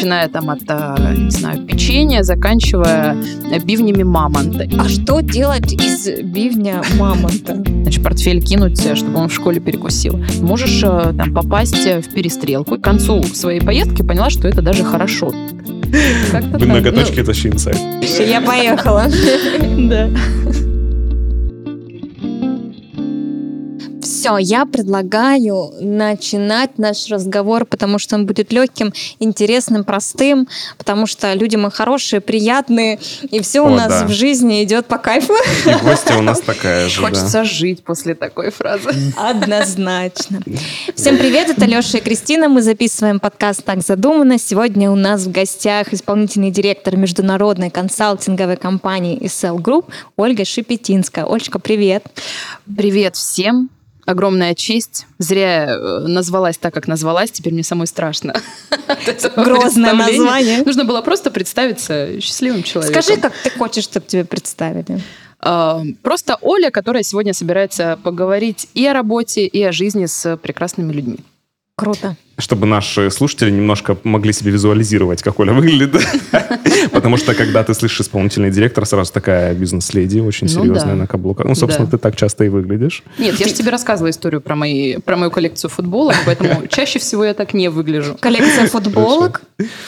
начиная там от, э, не знаю, печенья, заканчивая бивнями мамонта. А что делать из бивня мамонта? Значит, портфель кинуть, э, чтобы он в школе перекусил. Можешь э, там попасть в перестрелку. К концу своей поездки поняла, что это даже хорошо. Вы многоточки, ну, это инсайт. Я поехала. Да. Все, я предлагаю начинать наш разговор, потому что он будет легким, интересным, простым, потому что люди мы хорошие, приятные, и все у нас да. в жизни идет по кайфу. И гостья у нас такая же. Хочется да. жить после такой фразы. Однозначно. Всем привет, это Леша и Кристина. Мы записываем подкаст «Так задумано». Сегодня у нас в гостях исполнительный директор международной консалтинговой компании SL Group Ольга Шипетинская. Ольга, привет. Привет всем огромная честь. Зря э, назвалась так, как назвалась. Теперь мне самой страшно. Грозное название. Нужно было просто представиться счастливым человеком. Скажи, как ты хочешь, чтобы тебя представили. А, просто Оля, которая сегодня собирается поговорить и о работе, и о жизни с прекрасными людьми. Круто чтобы наши слушатели немножко могли себе визуализировать, как Оля выглядит. Потому что, когда ты слышишь исполнительный директор, сразу такая бизнес-леди, очень ну серьезная на каблуках. Ну, собственно, ты так часто и выглядишь. Нет, я же тебе рассказывала историю про, мои, про мою коллекцию футболок, поэтому чаще всего я так не выгляжу. Коллекция футболок?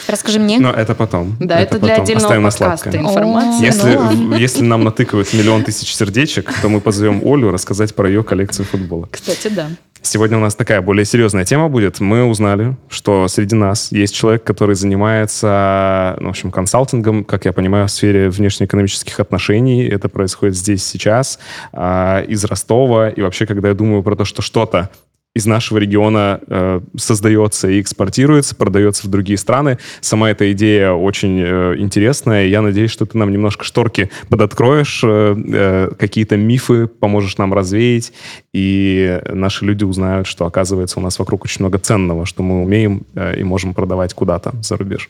Расскажи мне. Но это потом. Да, это, для отдельного подкаста информация. Если, ну если нам натыкают миллион тысяч сердечек, то мы позовем Олю рассказать про ее коллекцию футболок. Кстати, да. Сегодня у нас такая более серьезная тема будет. Мы узнали, что среди нас есть человек, который занимается, ну, в общем, консалтингом, как я понимаю, в сфере внешнеэкономических отношений. Это происходит здесь сейчас, а, из Ростова. И вообще, когда я думаю про то, что что-то из нашего региона э, создается и экспортируется, продается в другие страны. Сама эта идея очень э, интересная. Я надеюсь, что ты нам немножко шторки подоткроешь, э, э, какие-то мифы поможешь нам развеять, и наши люди узнают, что, оказывается, у нас вокруг очень много ценного, что мы умеем э, и можем продавать куда-то за рубеж.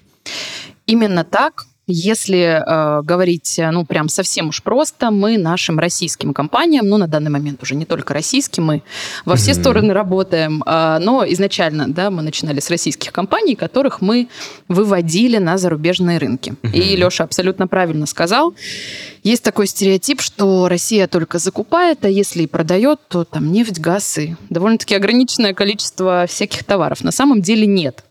Именно так. Если э, говорить, э, ну, прям совсем уж просто, мы нашим российским компаниям, ну, на данный момент уже не только российским, мы во все mm-hmm. стороны работаем, э, но изначально, да, мы начинали с российских компаний, которых мы выводили на зарубежные рынки. Mm-hmm. И Леша абсолютно правильно сказал. Есть такой стереотип, что Россия только закупает, а если и продает, то там нефть, газ и довольно-таки ограниченное количество всяких товаров. На самом деле нет.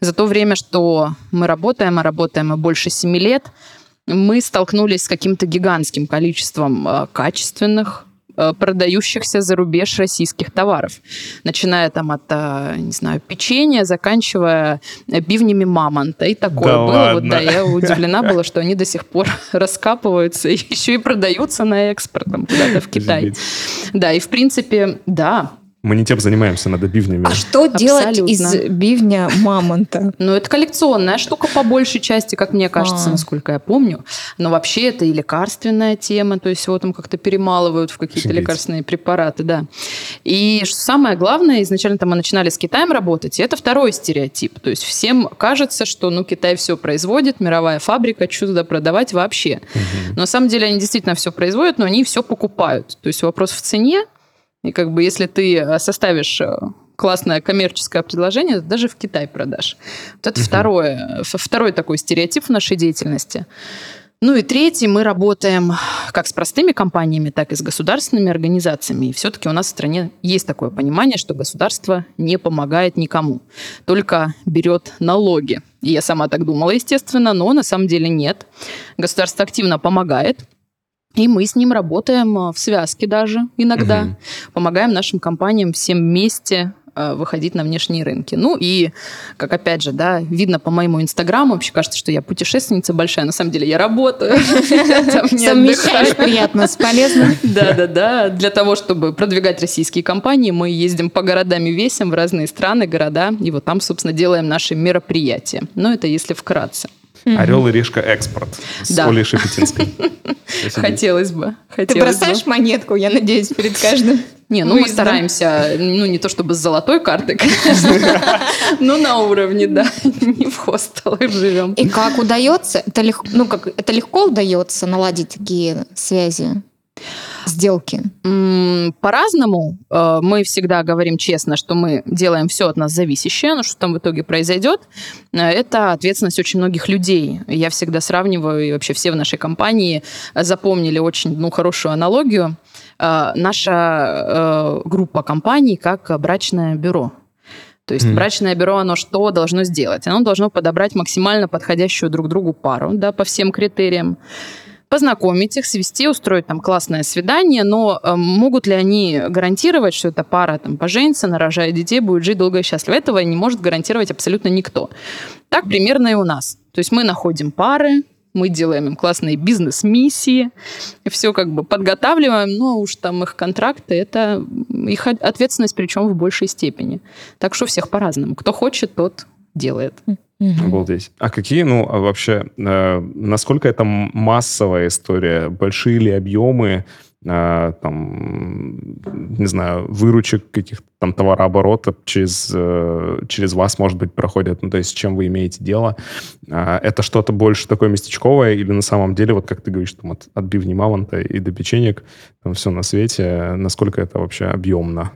За то время, что мы работаем, а работаем мы больше семи лет, мы столкнулись с каким-то гигантским количеством а, качественных, Э, продающихся за рубеж российских товаров. Начиная там от, э, не знаю, печенья, заканчивая бивнями мамонта. И такое да было. Ладно. Вот, да, я удивлена была, что они до сих пор раскапываются и еще и продаются на экспорт там, куда-то в Китай. Да, и в принципе, да, мы не тем занимаемся, надо бивнями. А что делать из бивня мамонта? Ну, это коллекционная штука по большей части, как мне кажется, а. насколько я помню. Но вообще это и лекарственная тема, то есть его там как-то перемалывают в какие-то лекарственные препараты, да. И что самое главное, изначально там мы начинали с Китаем работать, и это второй стереотип. То есть всем кажется, что ну Китай все производит, мировая фабрика, что туда продавать вообще. Угу. Но на самом деле они действительно все производят, но они все покупают. То есть вопрос в цене, и как бы если ты э, составишь э, классное коммерческое предложение, даже в Китай продашь. Вот это uh второе, второй такой стереотип в нашей деятельности. Ну и третий, мы работаем как с простыми компаниями, так и с государственными организациями. И все-таки у нас в стране есть такое понимание, что государство не помогает никому, только берет налоги. И я сама так думала, естественно, но на самом деле нет. Государство активно помогает, и мы с ним работаем э, в связке даже иногда. Угу. Помогаем нашим компаниям всем вместе э, выходить на внешние рынки. Ну и, как опять же, да, видно по моему инстаграму, вообще кажется, что я путешественница большая, на самом деле я работаю. Совмещаешь приятно с полезным. Да-да-да. Для того, чтобы продвигать российские компании, мы ездим по городам и весим в разные страны, города, и вот там, собственно, делаем наши мероприятия. Но это если вкратце. Орел и решка экспорт с да. Олей Шепетинской. Хотелось бы. Ты бросаешь монетку, я надеюсь, перед каждым. Не, ну мы стараемся, ну не то чтобы с золотой карты, конечно, но на уровне, да, не в хостелах живем. И как удается? Это легко, ну как это легко удается наладить такие связи? Сделки? По-разному. Э, мы всегда говорим честно, что мы делаем все от нас зависящее, но что там в итоге произойдет, э, это ответственность очень многих людей. Я всегда сравниваю, и вообще все в нашей компании запомнили очень ну, хорошую аналогию. Э, наша группа компаний как брачное бюро. То есть mm. брачное бюро, оно что должно сделать? Оно должно подобрать максимально подходящую друг другу пару, да, по всем критериям познакомить их, свести, устроить там классное свидание, но э, могут ли они гарантировать, что эта пара там поженится, нарожает детей, будет жить долго и счастливо? Этого не может гарантировать абсолютно никто. Так примерно и у нас. То есть мы находим пары, мы делаем им классные бизнес-миссии, все как бы подготавливаем, но уж там их контракты, это их ответственность, причем в большей степени. Так что всех по-разному. Кто хочет, тот делает. Угу. Обалдеть. А какие, ну, а вообще, э, насколько это массовая история? Большие ли объемы? Э, там, не знаю, выручек каких-то там товарооборота через, э, через вас, может быть, проходят, ну, то есть с чем вы имеете дело. Э, это что-то больше такое местечковое или на самом деле, вот как ты говоришь, там от, от бивни мамонта и до печенек, там все на свете, насколько это вообще объемно?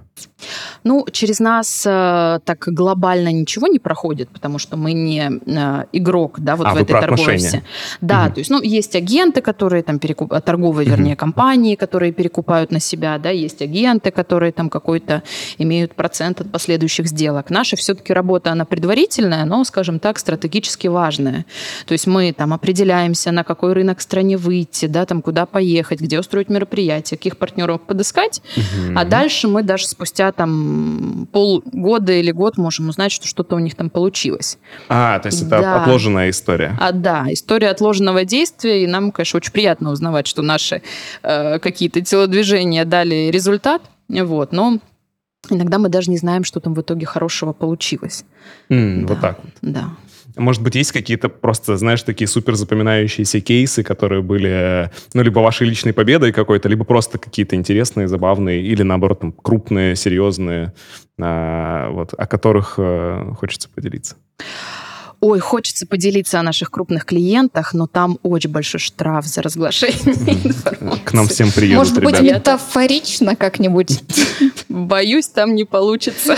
Ну, через нас э, так глобально ничего не проходит, потому что мы не э, игрок, да, вот а, в этой торговле. Да, угу. то есть, ну, есть агенты, которые там перекуп... торговые, вернее, угу. компании, которые перекупают на себя, да, есть агенты, которые там какой-то имеют процент от последующих сделок. Наша все-таки работа, она предварительная, но, скажем так, стратегически важная. То есть мы там определяемся, на какой рынок стране выйти, да, там куда поехать, где устроить мероприятие, каких партнеров подыскать, угу. а дальше мы даже спустя там полгода или год можем узнать, что что-то у них там получилось. А, то есть это да. отложенная история. А, да, история отложенного действия, и нам, конечно, очень приятно узнавать, что наши э, какие-то телодвижения дали результат, вот, но иногда мы даже не знаем, что там в итоге хорошего получилось. Mm, да. Вот так вот. Да. Может быть, есть какие-то просто, знаешь, такие супер запоминающиеся кейсы, которые были, ну, либо вашей личной победой какой-то, либо просто какие-то интересные, забавные, или, наоборот, там, крупные, серьезные, а, вот, о которых а, хочется поделиться? Ой, хочется поделиться о наших крупных клиентах, но там очень большой штраф за разглашение информации. К нам всем приедут, Может быть, ребята. метафорично как-нибудь? Боюсь, там не получится.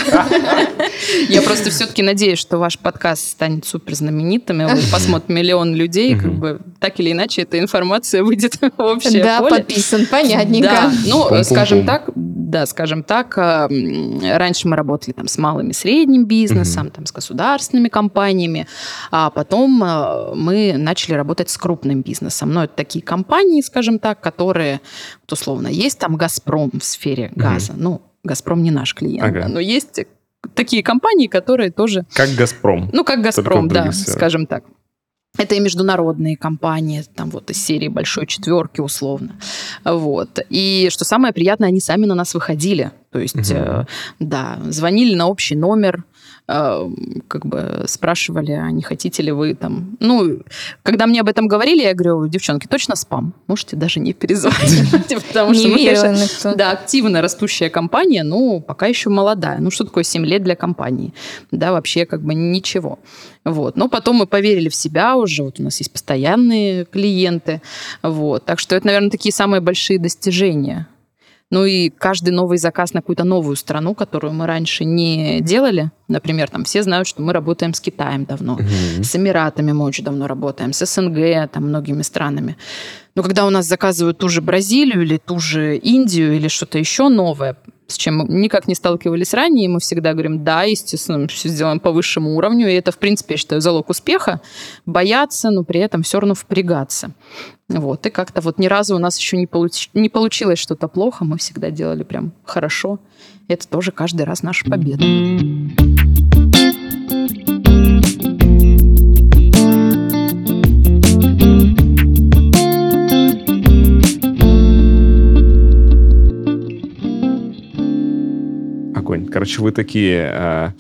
Я просто все-таки надеюсь, что ваш подкаст станет супер знаменитым, его посмотрит миллион людей, как бы так или иначе эта информация выйдет в общее Да, подписан, понятненько. Да, ну, скажем так, да, скажем так, раньше мы работали там с малым и средним бизнесом, там с государственными компаниями, а потом а, мы начали работать с крупным бизнесом. Но это такие компании, скажем так, которые, вот условно, есть там «Газпром» в сфере газа. Ну, «Газпром» не наш клиент, ага. но есть такие компании, которые тоже... Как «Газпром». Ну, как «Газпром», да, скажем так. Это и международные компании, там вот из серии большой четверки условно. Вот. И что самое приятное, они сами на нас выходили. То есть, угу. э, да, звонили на общий номер, э, как бы спрашивали, а не хотите ли вы там... Ну, когда мне об этом говорили, я говорю, девчонки, точно спам. Можете даже не перезвонить. Потому что мы, конечно, да, активно растущая компания, но пока еще молодая. Ну, что такое 7 лет для компании? Да, вообще как бы ничего. Вот. Но потом мы поверили в себя уже. Вот у нас есть постоянные клиенты. Вот. Так что это, наверное, такие самые большие достижения ну и каждый новый заказ на какую-то новую страну, которую мы раньше не делали, например, там все знают, что мы работаем с Китаем давно, mm-hmm. с Эмиратами мы очень давно работаем, с СНГ, там многими странами. Но когда у нас заказывают ту же Бразилию или ту же Индию или что-то еще новое, с чем мы никак не сталкивались ранее, и мы всегда говорим, да, естественно, мы все сделаем по высшему уровню, и это, в принципе, я считаю, залог успеха, бояться, но при этом все равно впрягаться. Вот, и как-то вот ни разу у нас еще не, получ... не получилось что-то плохо, мы всегда делали прям хорошо. Это тоже каждый раз наша победа. Огонь. Короче, вы такие э,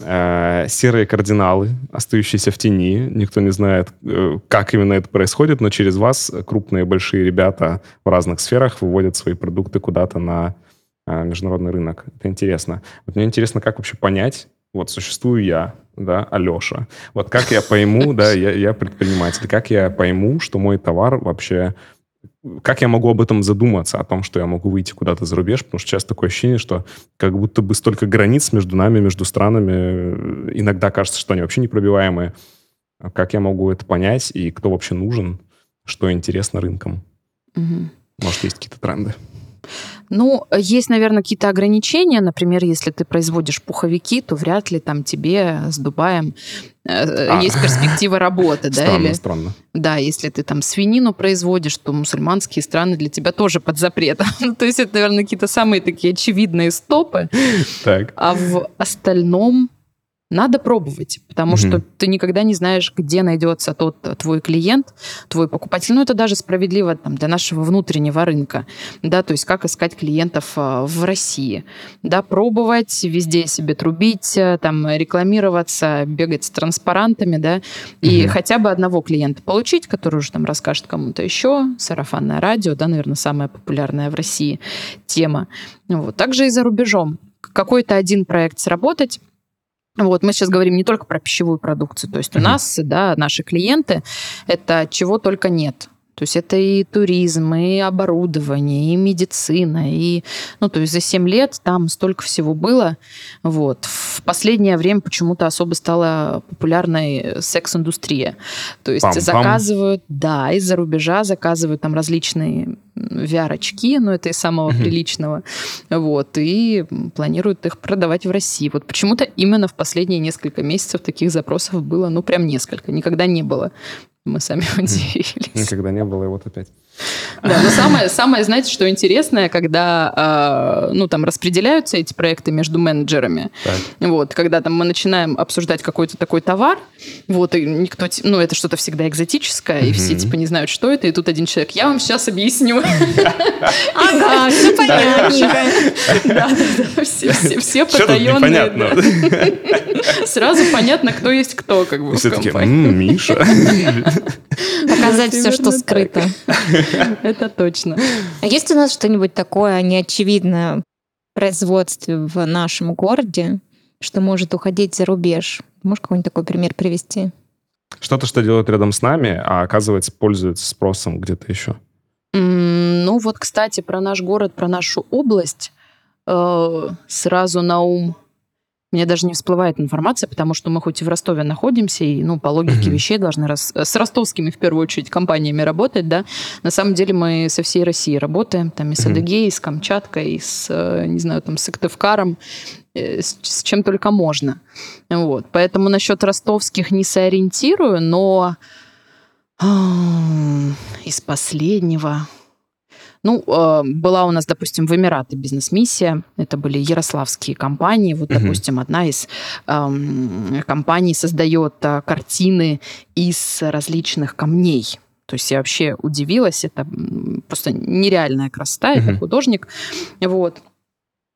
э, серые кардиналы, остающиеся в тени. Никто не знает, э, как именно это происходит, но через вас крупные большие ребята в разных сферах выводят свои продукты куда-то на э, международный рынок. Это интересно. Вот мне интересно, как вообще понять, вот существую я, да, Алеша. Вот как я пойму, да, я, я предприниматель, как я пойму, что мой товар вообще как я могу об этом задуматься, о том, что я могу выйти куда-то за рубеж, потому что часто такое ощущение, что как будто бы столько границ между нами, между странами, э, иногда кажется, что они вообще непробиваемые. Как я могу это понять, и кто вообще нужен, что интересно рынкам? Угу. Может, есть какие-то тренды? Ну, есть, наверное, какие-то ограничения. Например, если ты производишь пуховики, то вряд ли там тебе с Дубаем э, а. есть перспектива работы. Странно, да, или, странно. Да, если ты там свинину производишь, то мусульманские страны для тебя тоже под запретом. Ну, то есть это, наверное, какие-то самые такие очевидные стопы. Так. А в остальном надо пробовать, потому угу. что ты никогда не знаешь, где найдется тот твой клиент, твой покупатель. Ну, это даже справедливо там, для нашего внутреннего рынка, да, то есть как искать клиентов а, в России, да, пробовать, везде себе трубить, э, там, рекламироваться, бегать с транспарантами, да, и угу. хотя бы одного клиента получить, который уже там расскажет кому-то еще, сарафанное радио, да, наверное, самая популярная в России тема. Вот. Также и за рубежом. Какой-то один проект сработать, вот, мы сейчас говорим не только про пищевую продукцию, то есть у нас, да, наши клиенты, это чего только нет. То есть это и туризм, и оборудование, и медицина, и, ну, то есть за 7 лет там столько всего было. Вот. В последнее время почему-то особо стала популярной секс-индустрия. То есть Пам-пам. заказывают, да, из-за рубежа заказывают там различные VR-очки, но это из самого приличного, вот, и планируют их продавать в России. Вот почему-то именно в последние несколько месяцев таких запросов было, ну, прям несколько, никогда не было. Мы сами удивились. Никогда не было, и вот опять. Да, но самое, самое, знаете, что интересное, когда, э, ну, там, распределяются эти проекты между менеджерами, так. вот, когда там мы начинаем обсуждать какой-то такой товар, вот, и никто, ну, это что-то всегда экзотическое, и все, типа, не знают, что это, и тут один человек, я вам сейчас объясню. Ага, все понятненько. Да, да, да, все потаенные. Сразу понятно, кто есть кто, как бы, в компании. Миша. Показать все, что скрыто. Это точно. А есть у нас что-нибудь такое неочевидное в производстве в нашем городе, что может уходить за рубеж? Можешь какой-нибудь такой пример привести? Что-то, что делают рядом с нами, а оказывается пользуется спросом где-то еще. ну вот, кстати, про наш город, про нашу область э, сразу на ум мне даже не всплывает информация, потому что мы хоть и в Ростове находимся, и, ну, по логике mm-hmm. вещей должны рас... с ростовскими, в первую очередь, компаниями работать, да. На самом деле мы со всей России работаем, там и с Адыгеей, и с Камчаткой, и с, э, не знаю, там, с Сыктывкаром, э, с, с чем только можно. Вот. Поэтому насчет ростовских не сориентирую, но из последнего ну, э, была у нас, допустим, в Эмираты бизнес-миссия. Это были ярославские компании. Вот, угу. допустим, одна из э, компаний создает э, картины из различных камней. То есть я вообще удивилась. Это просто нереальная красота. Угу. Это художник. Вот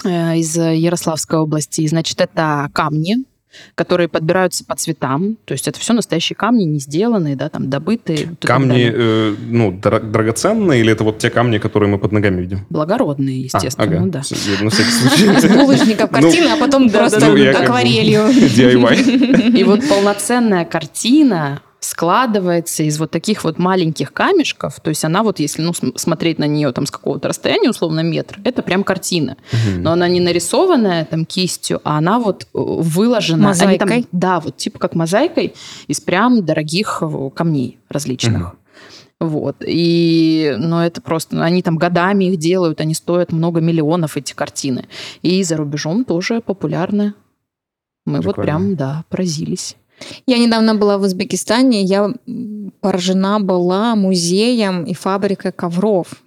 э, из Ярославской области. Значит, это камни, которые подбираются по цветам. То есть это все настоящие камни, не сделанные, да, там добытые. Камни, э, ну, драгоценные или это вот те камни, которые мы под ногами видим? Благородные, а, естественно, а, ага. да. На всякий случай. Булочников картина, а потом просто акварелью. DIY. И вот полноценная картина складывается из вот таких вот маленьких камешков. То есть она вот, если ну, смотреть на нее там с какого-то расстояния, условно метр, это прям картина. Угу. Но она не нарисованная там кистью, а она вот э, выложена. Мозаикой? Там, да, вот типа как мозаикой из прям дорогих э, камней различных. Угу. Вот. И, ну, это просто... Они там годами их делают, они стоят много миллионов, эти картины. И за рубежом тоже популярны. Мы Прикольно. вот прям, да, поразились. Я недавно была в Узбекистане, я поражена была музеем и фабрикой ковров.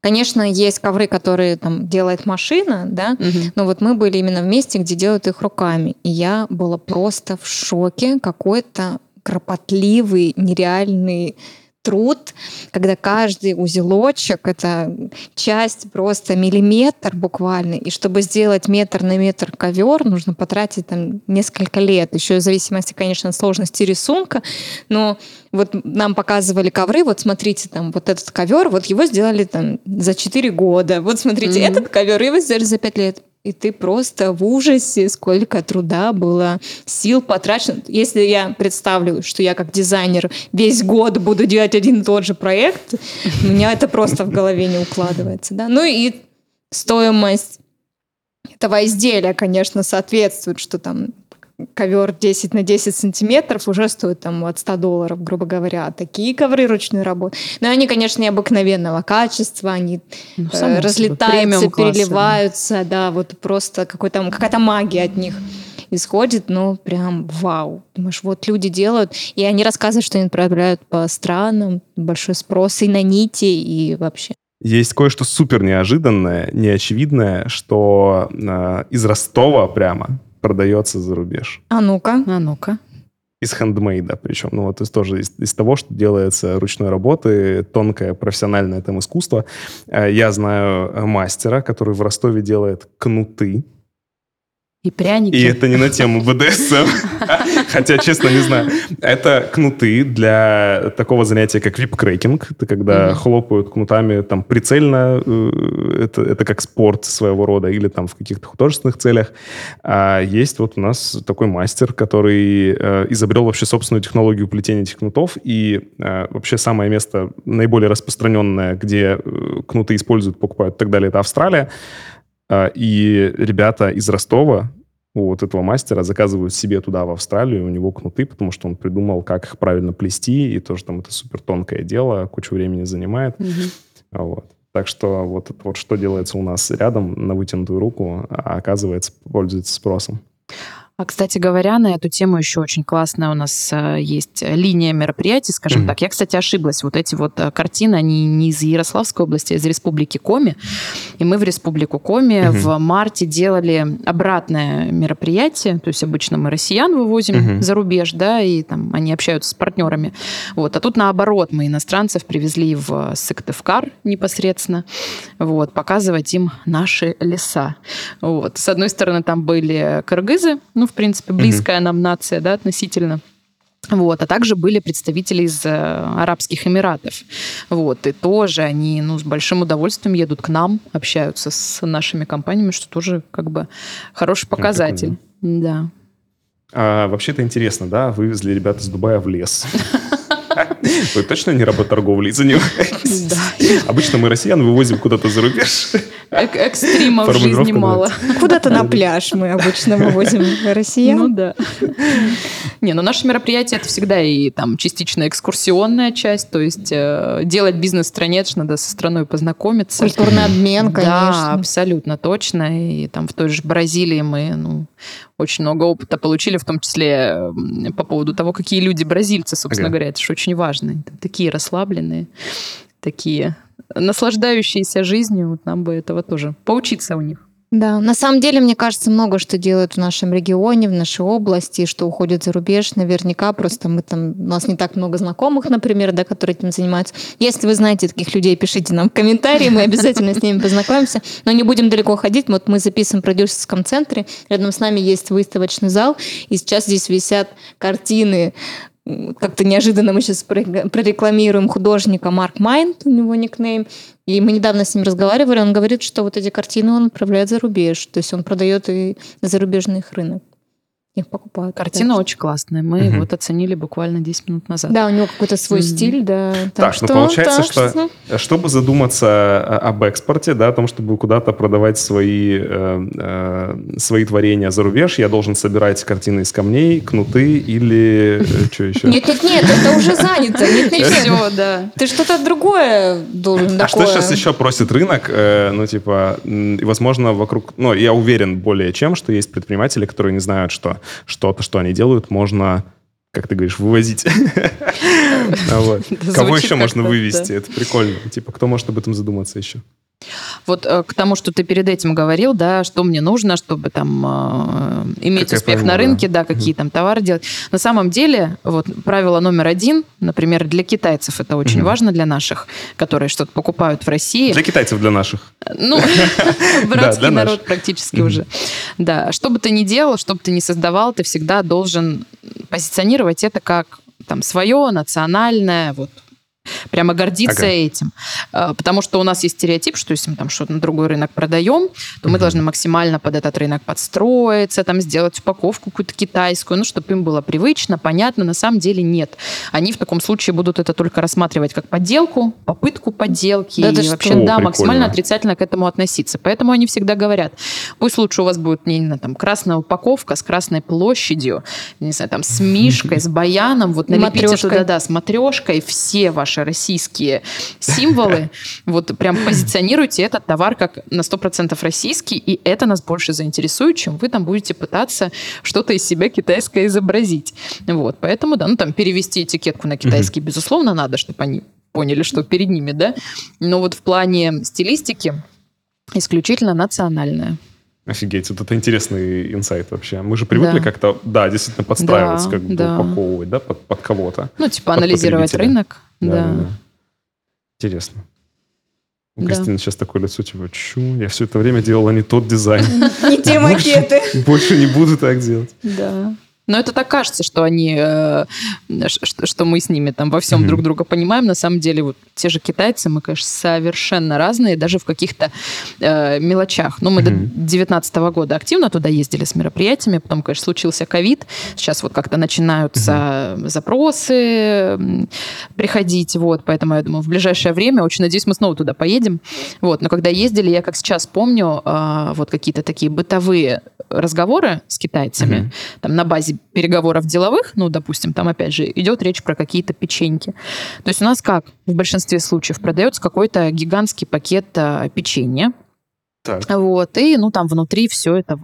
Конечно, есть ковры, которые там делает машина, да, угу. но вот мы были именно в месте, где делают их руками. И я была просто в шоке. Какой-то кропотливый, нереальный труд, когда каждый узелочек — это часть просто миллиметр буквально, и чтобы сделать метр на метр ковер, нужно потратить там несколько лет, еще в зависимости, конечно, от сложности рисунка, но вот нам показывали ковры, вот смотрите, там вот этот ковер, вот его сделали там за 4 года, вот смотрите, mm-hmm. этот ковер его сделали за 5 лет. И ты просто в ужасе, сколько труда было, сил потрачено. Если я представлю, что я как дизайнер весь год буду делать один и тот же проект, у меня это просто в голове не укладывается. Да? Ну и стоимость этого изделия, конечно, соответствует, что там ковер 10 на 10 сантиметров уже стоит там от 100 долларов, грубо говоря. Такие ковры ручной работы. Но они, конечно, необыкновенного качества, они ну, э, разлетаются, переливаются, да, вот просто какой-то, какая-то магия от них исходит, ну, прям вау. Думаешь, вот люди делают, и они рассказывают, что они отправляют по странам, большой спрос и на нити, и вообще. Есть кое-что супер неожиданное, неочевидное, что э, из Ростова прямо продается за рубеж. А ну-ка. А ну-ка. Из хендмейда причем. Ну, вот из, тоже из, из того, что делается ручной работы, тонкое профессиональное там искусство. Э, я знаю мастера, который в Ростове делает кнуты и пряники. И это не на тему БДСМ. Хотя, честно, не знаю. Это кнуты для такого занятия, как вип-крекинг. Это когда хлопают кнутами там прицельно. Э, это, это как спорт своего рода или там в каких-то художественных целях. А есть вот у нас такой мастер, который э, изобрел вообще собственную технологию плетения этих кнутов. И э, вообще самое место наиболее распространенное, где кнуты используют, покупают и так далее, это Австралия. И ребята из Ростова у вот этого мастера заказывают себе туда, в Австралию, у него кнуты, потому что он придумал, как их правильно плести, и тоже там это супер тонкое дело, кучу времени занимает. Mm-hmm. Вот. Так что вот, вот что делается у нас рядом на вытянутую руку, а оказывается, пользуется спросом. А, кстати говоря, на эту тему еще очень классная у нас э, есть линия мероприятий, скажем mm-hmm. так. Я, кстати, ошиблась. Вот эти вот э, картины, они не из Ярославской области, а из Республики Коми. И мы в Республику Коми mm-hmm. в марте делали обратное мероприятие. То есть обычно мы россиян вывозим mm-hmm. за рубеж, да, и там они общаются с партнерами. Вот. А тут наоборот, мы иностранцев привезли в Сыктывкар непосредственно, вот, показывать им наши леса. Вот. С одной стороны, там были кыргызы, ну, в принципе, близкая mm-hmm. нам нация, да, относительно. Вот, а также были представители из э, Арабских Эмиратов. Вот, и тоже они ну, с большим удовольствием едут к нам, общаются с нашими компаниями, что тоже как бы хороший показатель. Прикольно. Да. А, вообще-то интересно, да, вывезли ребята из Дубая в лес. Вы точно не работорговлей занимаетесь? Да. Обычно мы россиян вывозим куда-то за рубеж. Экстримов в жизни мало. Куда-то на пляж мы обычно вывозим россиян. Ну да. Не, ну наше мероприятие это всегда и там частично экскурсионная часть, то есть э, делать бизнес в стране, это надо со страной познакомиться. Культурный обмен, конечно. Да, абсолютно точно. И там в той же Бразилии мы ну, очень много опыта получили, в том числе по поводу того, какие люди бразильцы, собственно ага. говоря, это же очень важно. Там такие расслабленные, такие наслаждающиеся жизнью. Вот нам бы этого тоже поучиться у них. Да, на самом деле, мне кажется, много что делают в нашем регионе, в нашей области, что уходит за рубеж. Наверняка просто мы там, у нас не так много знакомых, например, да, которые этим занимаются. Если вы знаете таких людей, пишите нам в комментарии, мы обязательно с ними познакомимся. Но не будем далеко ходить. Вот мы записываем в продюсерском центре, рядом с нами есть выставочный зал, и сейчас здесь висят картины как-то неожиданно мы сейчас прорекламируем художника Марк Майнд, у него никнейм. И мы недавно с ним разговаривали, он говорит, что вот эти картины он отправляет за рубеж, то есть он продает и на зарубежный рынок их покупают. Картина очень классная. Мы угу. вот оценили буквально 10 минут назад. Да, у него какой-то свой стиль, да. Так, так что, ну получается, так что, что чтобы задуматься об экспорте, да, о том, чтобы куда-то продавать свои, э, э, свои творения за рубеж, я должен собирать картины из камней, кнуты или э, что еще? Нет, нет, нет, это уже занято. Нет, нет, Все, да. Ты что-то другое должен А что сейчас еще просит рынок? Э, ну, типа, возможно, вокруг... Ну, я уверен более чем, что есть предприниматели, которые не знают, что что-то, что они делают, можно как ты говоришь, вывозить. Кого еще можно вывести? Это прикольно. Типа, кто может об этом задуматься еще? Вот э, к тому, что ты перед этим говорил, да, что мне нужно, чтобы там э, иметь как успех пойму, на рынке, да, да какие там товары делать. На самом деле, вот правило номер один, например, для китайцев это очень угу. важно для наших, которые что-то покупают в России. Для китайцев, для наших. Ну, братский народ практически уже. Да, что бы ты ни делал, что бы ты ни создавал, ты всегда должен позиционировать это как там свое, национальное, вот прямо гордиться ага. этим. А, потому что у нас есть стереотип, что если мы там что-то на другой рынок продаем, то мы должны максимально под этот рынок подстроиться, там сделать упаковку какую-то китайскую, ну, чтобы им было привычно, понятно. На самом деле нет. Они в таком случае будут это только рассматривать как подделку, попытку подделки. Да, и вообще, О, да, прикольно. максимально отрицательно к этому относиться. Поэтому они всегда говорят, пусть лучше у вас будет, не знаю, там, красная упаковка с красной площадью, не знаю, там, с мишкой, с баяном, вот налепите туда, да, с матрешкой, все ваши российские символы, вот прям позиционируйте этот товар как на 100% российский, и это нас больше заинтересует, чем вы там будете пытаться что-то из себя китайское изобразить. Вот, поэтому, да, ну там перевести этикетку на китайский, безусловно, надо, чтобы они поняли, что перед ними, да. Но вот в плане стилистики исключительно национальная. Офигеть, вот это интересный инсайт вообще. Мы же привыкли да. как-то, да, действительно подстраиваться, да, как бы да. упаковывать, да, под, под кого-то. Ну, типа анализировать рынок. Да. Да, да. Интересно. У да. Кристины сейчас такое лицо, типа, чу, я все это время делала не тот дизайн. Не те макеты. Больше не буду так делать. Да. Но это так кажется, что они, э, что, мы с ними там во всем mm-hmm. друг друга понимаем. На самом деле вот те же китайцы, мы, конечно, совершенно разные, даже в каких-то э, мелочах. Ну, мы mm-hmm. до 2019 года активно туда ездили с мероприятиями, потом, конечно, случился ковид. Сейчас вот как-то начинаются mm-hmm. запросы приходить, вот, поэтому я думаю, в ближайшее время, очень надеюсь, мы снова туда поедем. Вот, но когда ездили, я как сейчас помню, э, вот какие-то такие бытовые разговоры с китайцами, mm-hmm. там на базе переговоров деловых, ну, допустим, там, опять же, идет речь про какие-то печеньки. То есть у нас как в большинстве случаев продается какой-то гигантский пакет а, печенья, так. Вот, и, ну, там внутри все это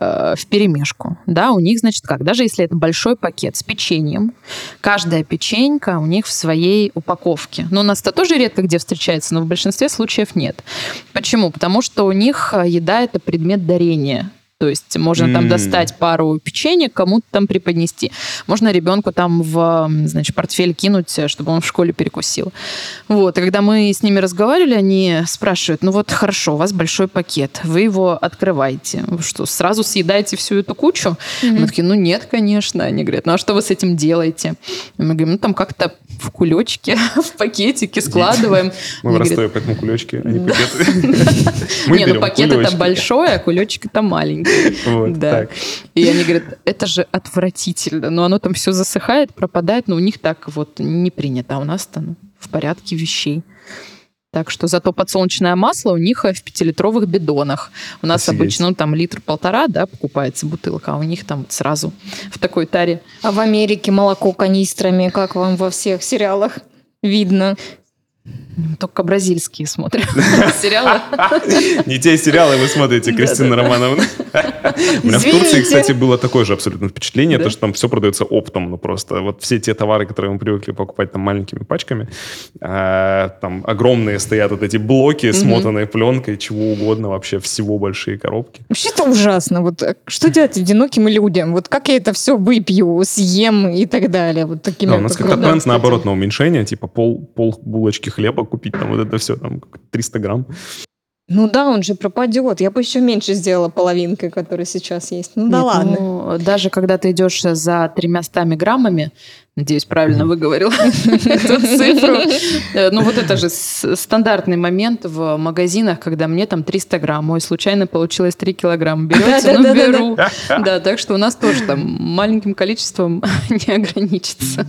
э, в перемешку. Да, у них, значит, как? Даже если это большой пакет с печеньем, каждая печенька у них в своей упаковке. Ну, у нас это тоже редко где встречается, но в большинстве случаев нет. Почему? Потому что у них э, еда – это предмет дарения. То есть можно mm. там достать пару печенья, кому-то там преподнести. Можно ребенку там в, значит, портфель кинуть, чтобы он в школе перекусил. Вот. И когда мы с ними разговаривали, они спрашивают, ну вот хорошо, у вас большой пакет, вы его открываете. Вы что, сразу съедаете всю эту кучу? Mm-hmm. Мы такие, ну нет, конечно. Они говорят, ну а что вы с этим делаете? И мы говорим, ну там как-то в кулечке, в пакетике складываем. Мы в Ростове, поэтому кулечки, а не пакеты. Не, ну пакет это большой, а кулечек это маленький. Вот, да. Так. И они говорят, это же отвратительно, но оно там все засыхает, пропадает, но у них так вот не принято, а у нас-то ну, в порядке вещей. Так что зато подсолнечное масло у них в пятилитровых бидонах. У нас Офигеть. обычно ну, там литр-полтора, да, покупается бутылка, а у них там сразу в такой таре. А в Америке молоко канистрами, как вам во всех сериалах видно? Только бразильские смотрят сериалы. Не те сериалы вы смотрите, Кристина Романовна. У меня в Турции, кстати, было такое же абсолютно впечатление, то, что там все продается оптом, ну просто вот все те товары, которые мы привыкли покупать там маленькими пачками, а, там огромные стоят вот эти блоки, смотанные пленкой, чего угодно, вообще всего большие коробки. Вообще это ужасно. Вот э, что делать одиноким людям? Вот как я это все выпью, съем и так далее? Вот такими. у нас как-то тренд наоборот на уменьшение, типа пол, пол булочки хлеба купить, там вот это все, там 300 грамм. Ну да, он же пропадет. Я бы еще меньше сделала половинкой, которая сейчас есть. Ну да Нет, ладно. Ну, даже когда ты идешь за тремястами граммами, надеюсь, правильно выговорил эту цифру, э, ну вот это же стандартный момент в магазинах, когда мне там 300 грамм, ой, случайно получилось 3 килограмма. Берете? Ну беру. Да, так что у нас тоже там маленьким количеством не ограничится.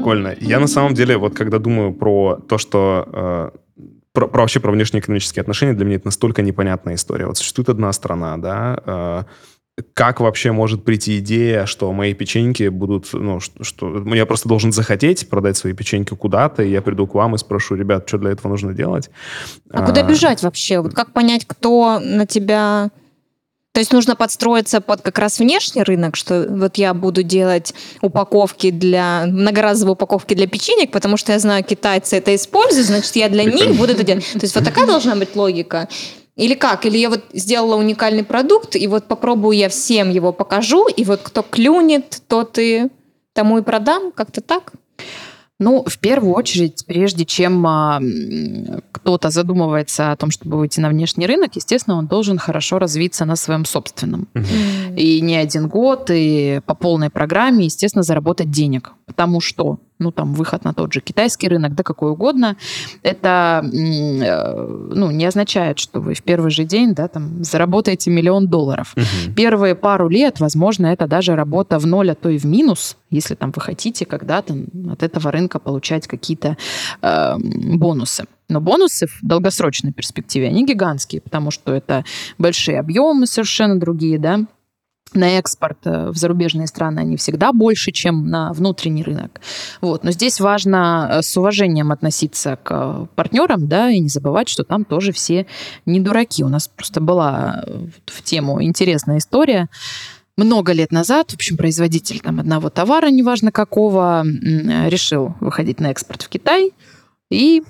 Прикольно. Я на самом деле, вот когда думаю про то, что э, про, про вообще про внешнеэкономические отношения, для меня это настолько непонятная история. Вот существует одна страна, да, э, как вообще может прийти идея, что мои печеньки будут, ну, что, что я просто должен захотеть продать свои печеньки куда-то, и я приду к вам и спрошу, ребят, что для этого нужно делать? А, а куда бежать вообще? Вот как понять, кто на тебя то есть нужно подстроиться под как раз внешний рынок, что вот я буду делать упаковки для, многоразовые упаковки для печенек, потому что я знаю, китайцы это используют, значит, я для них буду это делать. То есть вот такая должна быть логика. Или как? Или я вот сделала уникальный продукт, и вот попробую я всем его покажу, и вот кто клюнет, тот и тому и продам, как-то так? Ну, в первую очередь, прежде чем а, кто-то задумывается о том, чтобы выйти на внешний рынок, естественно, он должен хорошо развиться на своем собственном. Mm-hmm. И не один год, и по полной программе, естественно, заработать денег. Потому что ну, там, выход на тот же китайский рынок, да какой угодно, это, э, ну, не означает, что вы в первый же день, да, там, заработаете миллион долларов. Угу. Первые пару лет, возможно, это даже работа в ноль, а то и в минус, если там вы хотите когда-то от этого рынка получать какие-то э, бонусы. Но бонусы в долгосрочной перспективе, они гигантские, потому что это большие объемы совершенно другие, да, на экспорт э, в зарубежные страны они всегда больше, чем на внутренний рынок. Вот. Но здесь важно э, с уважением относиться к партнерам, да, и не забывать, что там тоже все не дураки. У нас просто была э, в тему интересная история. Много лет назад, в общем, производитель там одного товара, неважно какого, решил выходить на экспорт в Китай и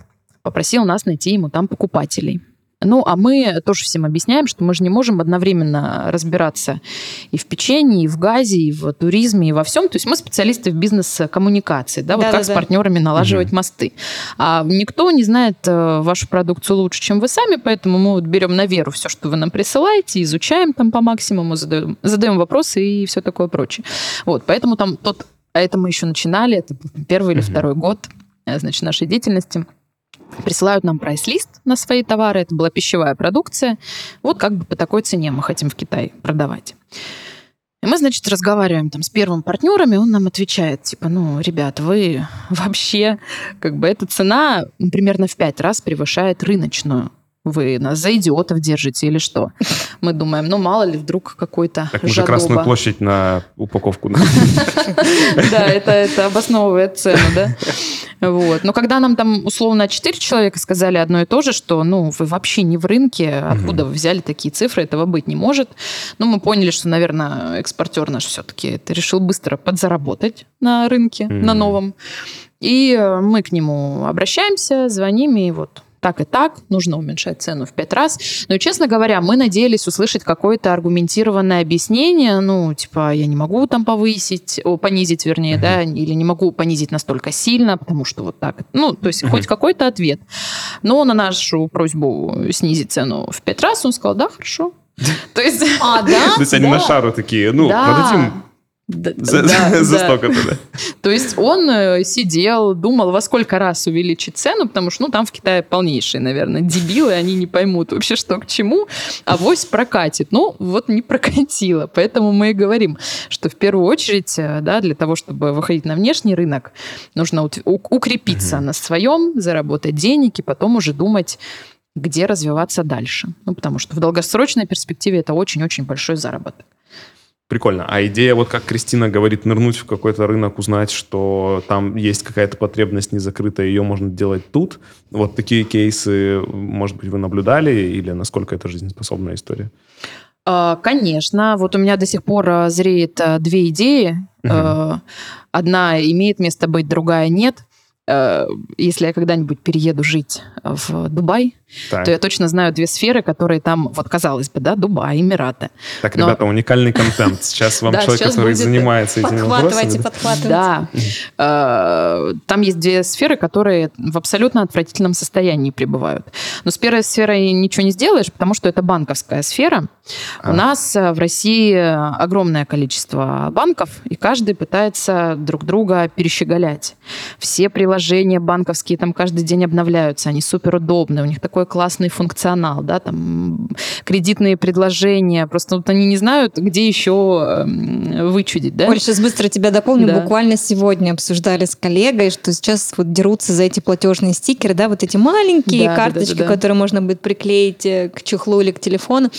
попросил нас найти ему там покупателей. Ну, а мы тоже всем объясняем, что мы же не можем одновременно разбираться и в печенье, и в газе, и в туризме, и во всем. То есть мы специалисты в бизнес-коммуникации, да, вот да, как да, с да. партнерами налаживать угу. мосты. А никто не знает э, вашу продукцию лучше, чем вы сами, поэтому мы вот берем на веру все, что вы нам присылаете, изучаем там по максимуму, задаем, задаем вопросы и все такое прочее. Вот, поэтому там тот, а это мы еще начинали, это первый или угу. второй год, э, значит, нашей деятельности – присылают нам прайс-лист на свои товары, это была пищевая продукция. Вот как бы по такой цене мы хотим в Китай продавать. И мы, значит, разговариваем там с первым партнером, и он нам отвечает, типа, ну, ребят, вы вообще, как бы, эта цена примерно в пять раз превышает рыночную вы нас за идиотов держите или что? Мы думаем, ну мало ли вдруг какой-то Так мы же Красную площадь на упаковку. Да, это, это обосновывает цену, да? Вот. Но когда нам там условно четыре человека сказали одно и то же, что ну вы вообще не в рынке, откуда вы взяли такие цифры, этого быть не может. Ну мы поняли, что, наверное, экспортер наш все-таки решил быстро подзаработать на рынке, на новом. И мы к нему обращаемся, звоним, и вот так и так, нужно уменьшать цену в пять раз. Но, честно говоря, мы надеялись услышать какое-то аргументированное объяснение, ну, типа, я не могу там повысить, о, понизить, вернее, uh-huh. да, или не могу понизить настолько сильно, потому что вот так. Ну, то есть uh-huh. хоть какой-то ответ. Но на нашу просьбу снизить цену в пять раз он сказал, да, хорошо. То есть... А, да? То есть они на шару такие, ну, продадим да, за, да, за да. То есть он э, сидел, думал, во сколько раз увеличить цену, потому что ну, там в Китае полнейшие, наверное, дебилы, они не поймут вообще, что к чему, а вось прокатит. Ну, вот не прокатило. Поэтому мы и говорим, что в первую очередь, э, да, для того, чтобы выходить на внешний рынок, нужно укрепиться угу. на своем, заработать денег и потом уже думать, где развиваться дальше. Ну, потому что в долгосрочной перспективе это очень-очень большой заработок. Прикольно. А идея, вот как Кристина говорит, нырнуть в какой-то рынок, узнать, что там есть какая-то потребность не закрытая, ее можно делать тут. Вот такие кейсы, может быть, вы наблюдали или насколько это жизнеспособная история? А, конечно. Вот у меня до сих пор а, зреет а, две идеи. Угу. Одна имеет место быть, другая нет. Если я когда-нибудь перееду жить в Дубай, так. то я точно знаю две сферы, которые там, вот казалось бы, да, Дубай, Эмираты. Так, Но... ребята, уникальный контент. Сейчас вам человек, который занимается этими вопросами. Подхватывайте, Да. Э, там есть две сферы, которые в абсолютно отвратительном состоянии пребывают. Но с первой сферой ничего не сделаешь, потому что это банковская сфера. У а. нас э, в России огромное количество банков, и каждый пытается друг друга перещеголять. Все приложения банковские там каждый день обновляются, они супер удобны, у них такой классный функционал, да, там кредитные предложения, просто вот они не знают, где еще эм, вычудить, да. Оль, сейчас быстро тебя дополню, да. буквально сегодня обсуждали с коллегой, что сейчас вот дерутся за эти платежные стикеры, да, вот эти маленькие да, карточки, да, да, да, да. которые можно будет приклеить э, к чехлу или к телефону,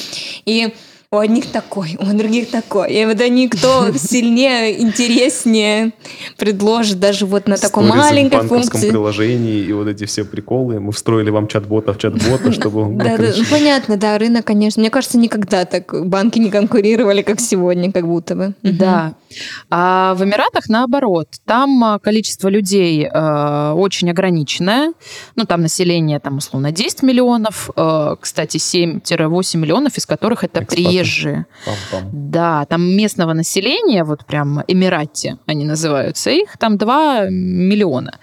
и у одних такой, у других такой. И вот они кто сильнее, интереснее предложит даже вот на такой маленькой в функции. приложении и вот эти все приколы. Мы встроили вам чат-бота в чат-бота, чтобы... Да, ну, понятно, да, рынок, конечно. Мне кажется, никогда так банки не конкурировали, как сегодня, как будто бы. Да. А в Эмиратах наоборот. Там а, количество людей э, очень ограниченное. Ну, там население, там, условно, 10 миллионов. Э, кстати, 7-8 миллионов, из которых это Экспаты. приезжие. Пам-пам. Да, там местного населения, вот прям Эмирате они называются, их там 2 миллиона.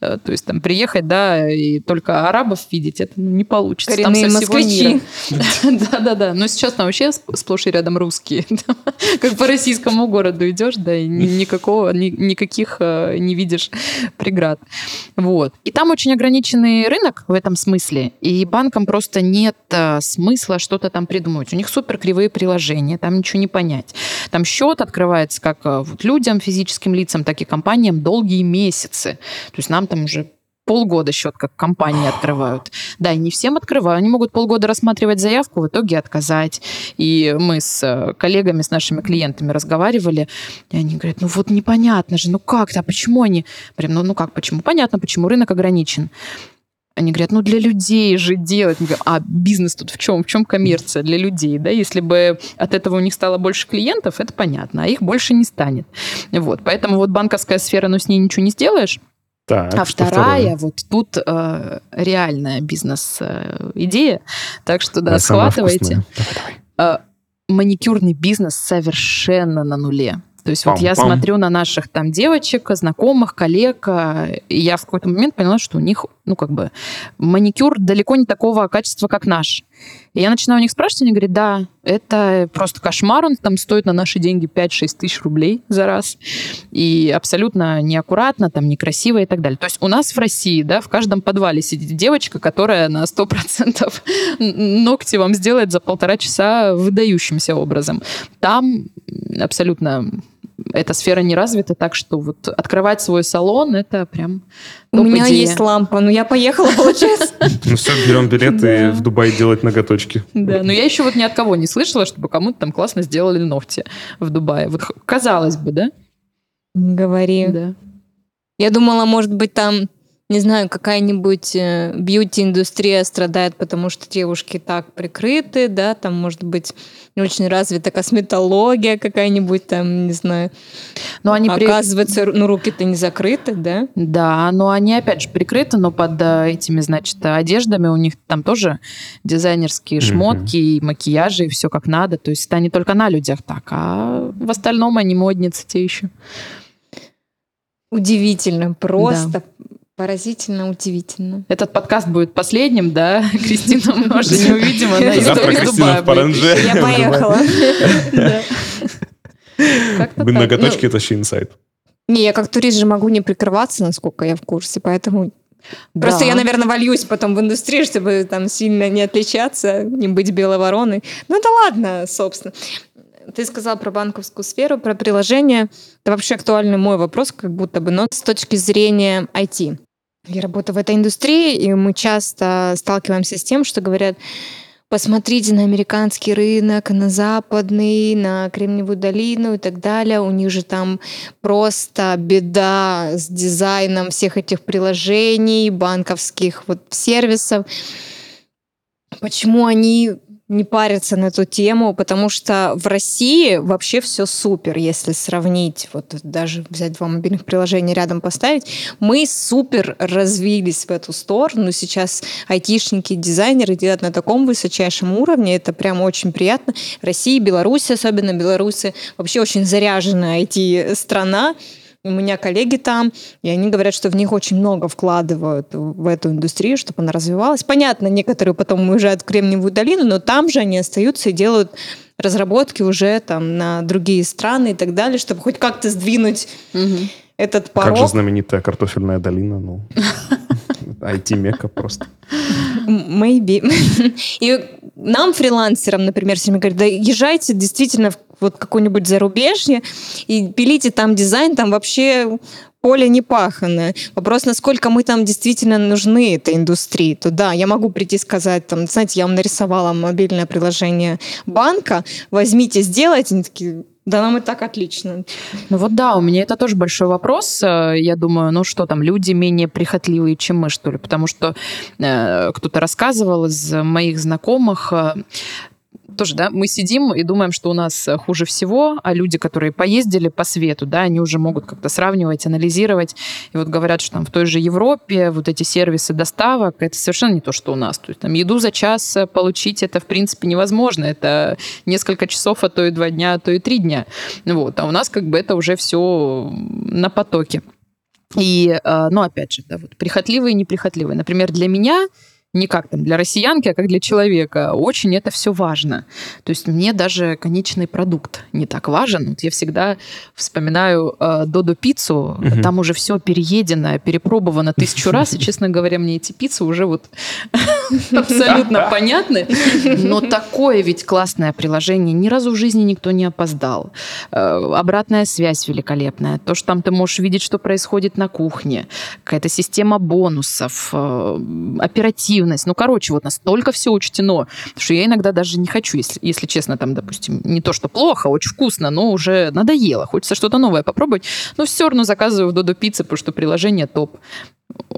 Э, то есть там приехать, да, и только арабов видеть, это ну, не получится. Коренные там мира. Да-да-да. Но сейчас там вообще сплошь и рядом русские. Как по российскому городу идешь, да, и никакого, никаких э, не видишь преград. Вот. И там очень ограниченный рынок в этом смысле, и банкам просто нет э, смысла что-то там придумывать. У них супер кривые приложения, там ничего не понять. Там счет открывается как э, вот людям, физическим лицам, так и компаниям долгие месяцы. То есть нам там уже полгода счет как компании открывают. Да, и не всем открывают. Они могут полгода рассматривать заявку, в итоге отказать. И мы с э, коллегами, с нашими клиентами разговаривали, и они говорят, ну вот непонятно же, ну как-то, а почему они... Прям, ну, ну как, почему? Понятно, почему рынок ограничен. Они говорят, ну для людей же делать. Мы а бизнес тут в чем? В чем коммерция для людей? Да? Если бы от этого у них стало больше клиентов, это понятно, а их больше не станет. Вот. Поэтому вот банковская сфера, ну с ней ничего не сделаешь. Так, а вторая, второе? вот тут э, реальная бизнес-идея. Так что, да, схватывайте. Давай, давай. Э, маникюрный бизнес совершенно на нуле. То есть пам, вот я пам. смотрю на наших там девочек, знакомых, коллег, э, и я в какой-то момент поняла, что у них, ну, как бы, маникюр далеко не такого качества, как наш. И я начинаю у них спрашивать, они говорят, да, это просто кошмар, он там стоит на наши деньги 5-6 тысяч рублей за раз. И абсолютно неаккуратно, там, некрасиво и так далее. То есть у нас в России, да, в каждом подвале сидит девочка, которая на 100% ногти вам сделает за полтора часа выдающимся образом. Там абсолютно эта сфера не развита, так что вот открывать свой салон это прям У меня идея. есть лампа, но я поехала, получается. Ну все, берем билет и в Дубай делать ноготочки. Да, но я еще вот ни от кого не слышала, чтобы кому-то там классно сделали ногти в Дубае. Вот казалось бы, да? Не говори. Да. Я думала, может быть, там не знаю, какая-нибудь э, бьюти-индустрия страдает, потому что девушки так прикрыты, да, там может быть не очень развита косметология какая-нибудь там, не знаю. Но они Оказывается, при... ну, руки-то не закрыты, да? Да, но они, опять же, прикрыты, но под э, этими, значит, одеждами у них там тоже дизайнерские шмотки mm-hmm. и макияжи, и все как надо. То есть это не только на людях так, а в остальном они модницы те еще. Удивительно, просто да. Поразительно, удивительно. Этот подкаст будет последним, да? Кристина, мы уже не увидим, она из Дубая Я поехала. Ноготочки — это вообще инсайт. Не, я как турист же могу не прикрываться, насколько я в курсе, поэтому Просто я, наверное, вольюсь потом в индустрию, чтобы там сильно не отличаться, не быть белой вороной. Ну да ладно, собственно. Ты сказал про банковскую сферу, про приложение. Это вообще актуальный мой вопрос, как будто бы, но с точки зрения IT. Я работаю в этой индустрии, и мы часто сталкиваемся с тем, что говорят, посмотрите на американский рынок, на западный, на Кремниевую долину и так далее. У них же там просто беда с дизайном всех этих приложений, банковских вот сервисов. Почему они не париться на эту тему, потому что в России вообще все супер, если сравнить, вот даже взять два мобильных приложения рядом поставить, мы супер развились в эту сторону. Сейчас айтишники, дизайнеры делают на таком высочайшем уровне, это прям очень приятно. Россия, Беларусь, особенно Беларусь, вообще очень заряженная IT-страна, у меня коллеги там, и они говорят, что в них очень много вкладывают в эту индустрию, чтобы она развивалась. Понятно, некоторые потом уезжают в Кремниевую долину, но там же они остаются и делают разработки уже там на другие страны и так далее, чтобы хоть как-то сдвинуть угу. этот порог. Как же знаменитая картофельная долина, ну, IT-мека просто. Maybe. И нам, фрилансерам, например, все время говорят, да езжайте действительно в вот какое-нибудь зарубежье и пилите там дизайн, там вообще поле не пахано. Вопрос, насколько мы там действительно нужны этой индустрии. То да, я могу прийти и сказать, там, знаете, я вам нарисовала мобильное приложение банка, возьмите, сделайте. Они такие, да, нам и так отлично. Ну вот да, у меня это тоже большой вопрос. Э, я думаю, ну что там, люди менее прихотливые, чем мы, что ли? Потому что э, кто-то рассказывал из моих знакомых, э, тоже, да, мы сидим и думаем, что у нас хуже всего, а люди, которые поездили по свету, да, они уже могут как-то сравнивать, анализировать. И вот говорят, что там в той же Европе вот эти сервисы доставок, это совершенно не то, что у нас. То есть там еду за час получить, это в принципе невозможно. Это несколько часов, а то и два дня, а то и три дня. Вот. А у нас как бы это уже все на потоке. И, э, ну, опять же, да, вот прихотливые и неприхотливые. Например, для меня не как там для россиянки, а как для человека. Очень это все важно. То есть мне даже конечный продукт не так важен. Вот я всегда вспоминаю э, Додо пиццу, угу. там уже все переедено, перепробовано тысячу раз, и, честно говоря, мне эти пиццы уже вот абсолютно понятны. Но такое ведь классное приложение. Ни разу в жизни никто не опоздал. Э, обратная связь великолепная. То, что там ты можешь видеть, что происходит на кухне. Какая-то система бонусов, э, оператив эффективность. Ну, короче, вот настолько все учтено, что я иногда даже не хочу, если, если честно, там, допустим, не то, что плохо, очень вкусно, но уже надоело, хочется что-то новое попробовать, но все равно заказываю в Додо Пиццы, потому что приложение топ.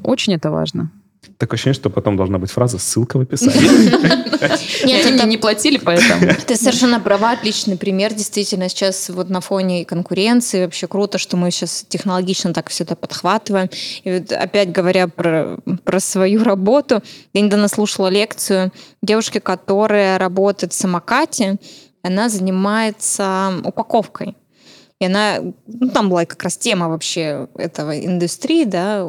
Очень это важно. Такое ощущение, что потом должна быть фраза «ссылка в описании». Нет, это не платили, поэтому. Ты совершенно права, отличный пример. Действительно, сейчас вот на фоне конкуренции вообще круто, что мы сейчас технологично так все это подхватываем. И вот опять говоря про, про свою работу, я недавно слушала лекцию девушки, которая работает в самокате, она занимается упаковкой. И она, ну, там была как раз тема вообще этого индустрии, да,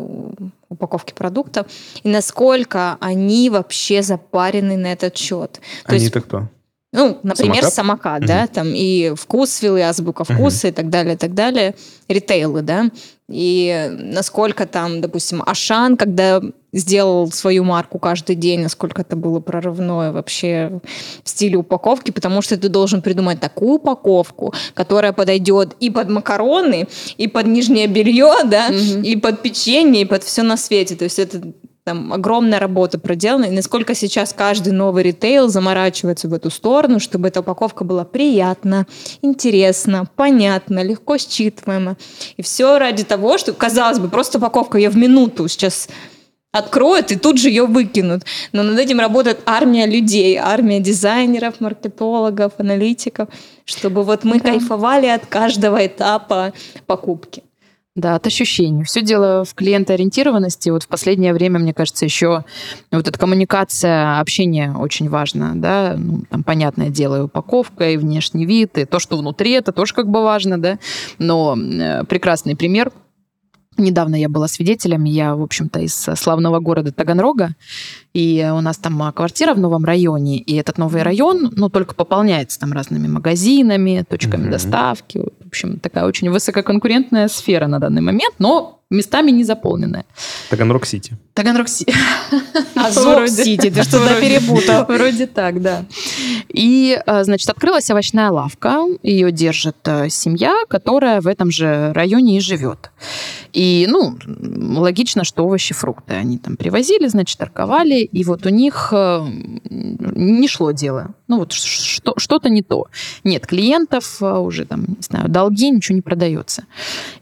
упаковки продуктов, и насколько они вообще запарены на этот счет. Они-то кто? Ну, например, самокат, самокат угу. да, там и вкусвилл, и азбука вкуса, угу. и так далее, и так далее, ритейлы, да, и насколько там, допустим, Ашан, когда сделал свою марку каждый день, насколько это было прорывное вообще в стиле упаковки, потому что ты должен придумать такую упаковку, которая подойдет и под макароны, и под нижнее белье, да, угу. и под печенье, и под все на свете. То есть это там огромная работа проделана, и насколько сейчас каждый новый ритейл заморачивается в эту сторону, чтобы эта упаковка была приятна, интересна, понятна, легко считываема. И все ради того, что, казалось бы, просто упаковка ее в минуту сейчас откроют и тут же ее выкинут. Но над этим работает армия людей, армия дизайнеров, маркетологов, аналитиков, чтобы вот мы да. кайфовали от каждого этапа покупки. Да, от ощущений. Все дело в клиентоориентированности. Вот в последнее время, мне кажется, еще вот эта коммуникация, общение очень важно. Да? Ну, там, понятное дело, и упаковка, и внешний вид, и то, что внутри, это тоже как бы важно. Да? Но э, прекрасный пример – Недавно я была свидетелем, я, в общем-то, из славного города Таганрога, и у нас там квартира в новом районе, и этот новый район, ну, только пополняется там разными магазинами, точками mm-hmm. доставки. В общем, такая очень высококонкурентная сфера на данный момент, но местами не заполненная. Таганрог-Сити. Таганрог-Сити. Азов-Сити, ты что-то перепутал. Вроде так, да. И, а, значит, открылась овощная лавка, ее держит э, семья, которая в этом же районе и живет. И, ну, логично, что овощи, фрукты они там привозили, значит, торговали, и вот у них э, не шло дело. Ну, вот что-то не то. Нет клиентов, э, уже там, не знаю, долги, ничего не продается.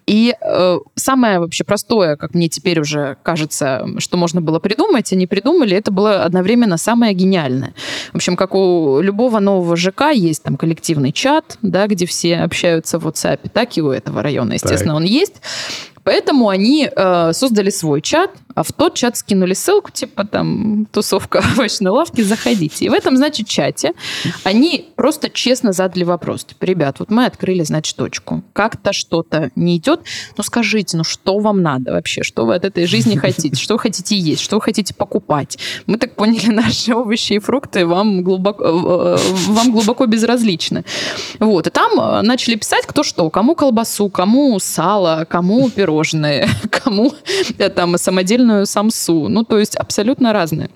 И э, самое вообще простое, как мне теперь уже кажется, что можно было придумать, они придумали, это было одновременно самое гениальное. В общем, как у любого нового ЖК есть там коллективный чат, да, где все общаются в WhatsApp, так и у этого района, естественно, так. он есть. Поэтому они э, создали свой чат, а в тот чат скинули ссылку, типа там тусовка овощной лавки, заходите. И в этом, значит, чате они просто честно задали вопрос. Типа, ребят, вот мы открыли, значит, точку. Как-то что-то не идет. Ну скажите, ну что вам надо вообще? Что вы от этой жизни хотите? Что хотите есть? Что хотите покупать? Мы так поняли, наши овощи и фрукты вам глубоко, э, э, вам глубоко безразличны. Вот. И там э, начали писать кто что. Кому колбасу, кому сало, кому пирог пирожные, кому там самодельную самсу. Ну, то есть абсолютно разные.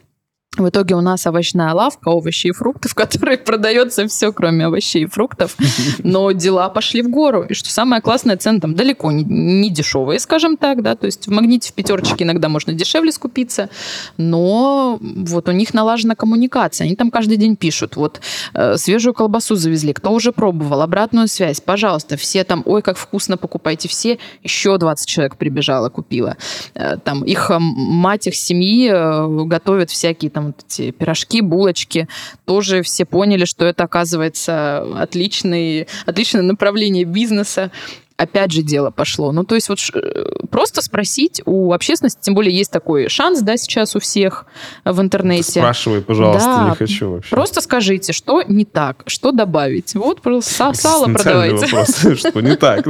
В итоге у нас овощная лавка, овощи и фрукты, в которой продается все, кроме овощей и фруктов. Но дела пошли в гору. И что самое классное, цены там далеко не, не дешевые, скажем так, да, то есть в магните в пятерочке иногда можно дешевле скупиться, но вот у них налажена коммуникация. Они там каждый день пишут, вот э, свежую колбасу завезли, кто уже пробовал, обратную связь, пожалуйста, все там, ой, как вкусно покупайте, все, еще 20 человек прибежало, купила. Э, там их мать, их семьи э, готовят всякие там там вот эти пирожки, булочки, тоже все поняли, что это оказывается отличный, отличное направление бизнеса опять же дело пошло. Ну, то есть вот э, просто спросить у общественности, тем более есть такой шанс, да, сейчас у всех в интернете. Спрашивай, пожалуйста, да, не хочу вообще. Просто скажите, что не так, что добавить. Вот просто сало продавайте. вопрос, что не так.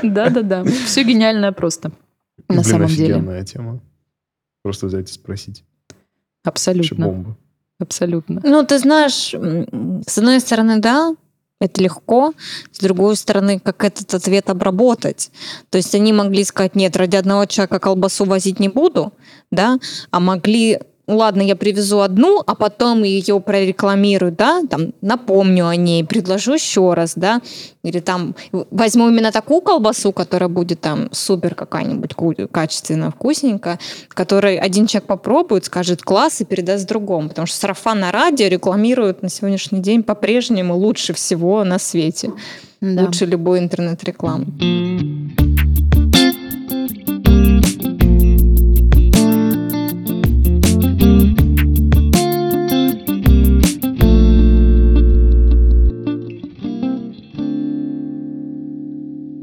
Да-да-да, все гениальное просто, на самом деле. тема. Просто взять и спросить. Абсолютно. бомба. Абсолютно. Ну, ты знаешь, с одной стороны, да, это легко. С другой стороны, как этот ответ обработать? То есть они могли сказать, нет, ради одного человека колбасу возить не буду, да, а могли ладно, я привезу одну, а потом ее прорекламирую, да, там, напомню о ней, предложу еще раз, да, или там возьму именно такую колбасу, которая будет там супер какая-нибудь качественная, вкусненькая, которой один человек попробует, скажет класс и передаст другому, потому что сарафан на радио рекламируют на сегодняшний день по-прежнему лучше всего на свете, да. лучше любой интернет-рекламы.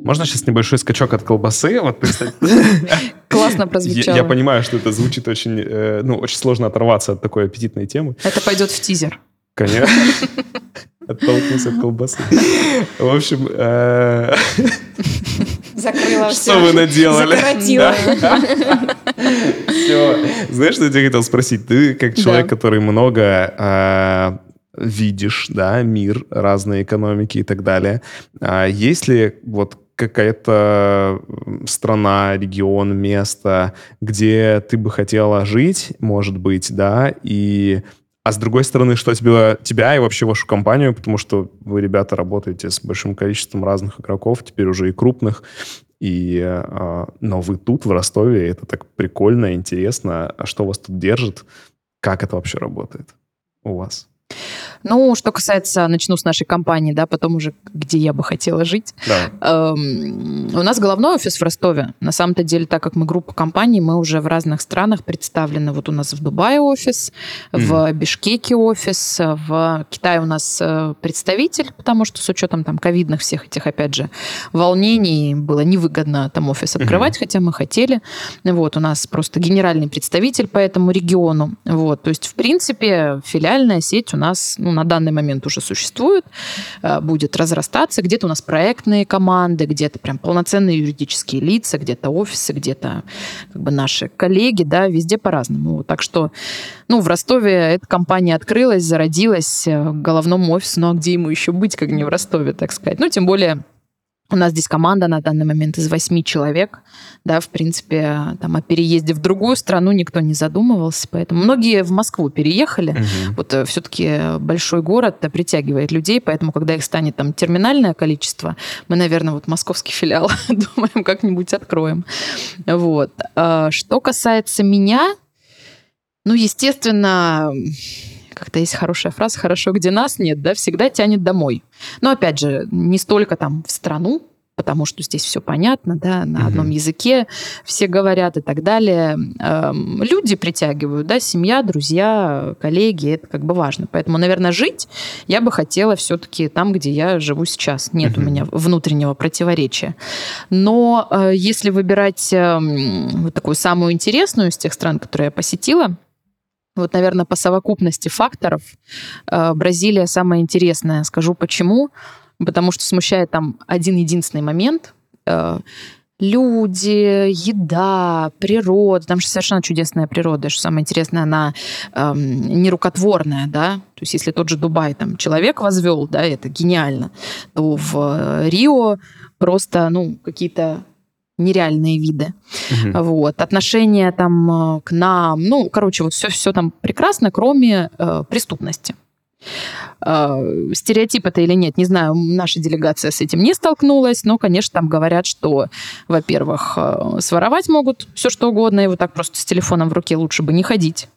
Можно сейчас небольшой скачок от колбасы? Вот Классно прозвучало. Я, понимаю, что это звучит очень, э, ну, очень сложно оторваться от такой аппетитной темы. Это пойдет в тизер. Конечно. Оттолкнулся от колбасы. В общем... Э... Закрыла все. Что вы наделали? Закоротила. Все. Знаешь, что я тебя хотел спросить? Ты как человек, который много э, видишь, да, мир, разные экономики и так далее. А есть ли вот какая-то страна, регион, место, где ты бы хотела жить, может быть, да, и а с другой стороны, что тебе, тебя и вообще вашу компанию, потому что вы, ребята, работаете с большим количеством разных игроков, теперь уже и крупных, и, а, но вы тут, в Ростове, это так прикольно, интересно. А что вас тут держит? Как это вообще работает у вас? Ну, что касается, начну с нашей компании, да, потом уже, где я бы хотела жить. Да. Эм, у нас головной офис в Ростове. На самом-то деле, так как мы группа компаний, мы уже в разных странах представлены. Вот у нас в Дубае офис, mm. в Бишкеке офис, в Китае у нас э, представитель, потому что с учетом там ковидных всех этих, опять же, волнений было невыгодно там офис открывать, mm-hmm. хотя мы хотели. Вот, у нас просто генеральный представитель по этому региону. Вот, то есть, в принципе, филиальная сеть у нас ну, на данный момент уже существует, э, будет разрастаться. Где-то у нас проектные команды, где-то прям полноценные юридические лица, где-то офисы, где-то как бы наши коллеги, да, везде по-разному. Так что, ну, в Ростове эта компания открылась, зародилась, э, головному офису, ну, а где ему еще быть, как не в Ростове, так сказать. Ну, тем более у нас здесь команда на данный момент из восьми человек. Да, в принципе, там о переезде в другую страну никто не задумывался. Поэтому многие в Москву переехали. Угу. Вот э, все-таки большой город да, притягивает людей, поэтому, когда их станет там терминальное количество, мы, наверное, вот московский филиал думаем, как-нибудь откроем. Вот. А что касается меня, ну, естественно, как-то есть хорошая фраза «хорошо, где нас нет», да, всегда тянет домой. Но, опять же, не столько там в страну, потому что здесь все понятно, да, на одном угу. языке все говорят и так далее. Эм, люди притягивают, да, семья, друзья, коллеги, это как бы важно. Поэтому, наверное, жить я бы хотела все-таки там, где я живу сейчас. Нет угу. у меня внутреннего противоречия. Но э, если выбирать э, вот такую самую интересную из тех стран, которые я посетила, вот, наверное, по совокупности факторов э, Бразилия самая интересная. Скажу почему. Потому что смущает там один единственный момент. Э, люди, еда, природа. Там же совершенно чудесная природа. Что самое интересное, она эм, нерукотворная, да. То есть если тот же Дубай там человек возвел, да, это гениально, то в Рио просто, ну, какие-то нереальные виды. Угу. Вот. Отношение там э, к нам, ну, короче, вот все, все там прекрасно, кроме э, преступности. Э, стереотип это или нет, не знаю, наша делегация с этим не столкнулась, но, конечно, там говорят, что, во-первых, э, своровать могут все что угодно, и вот так просто с телефоном в руке лучше бы не ходить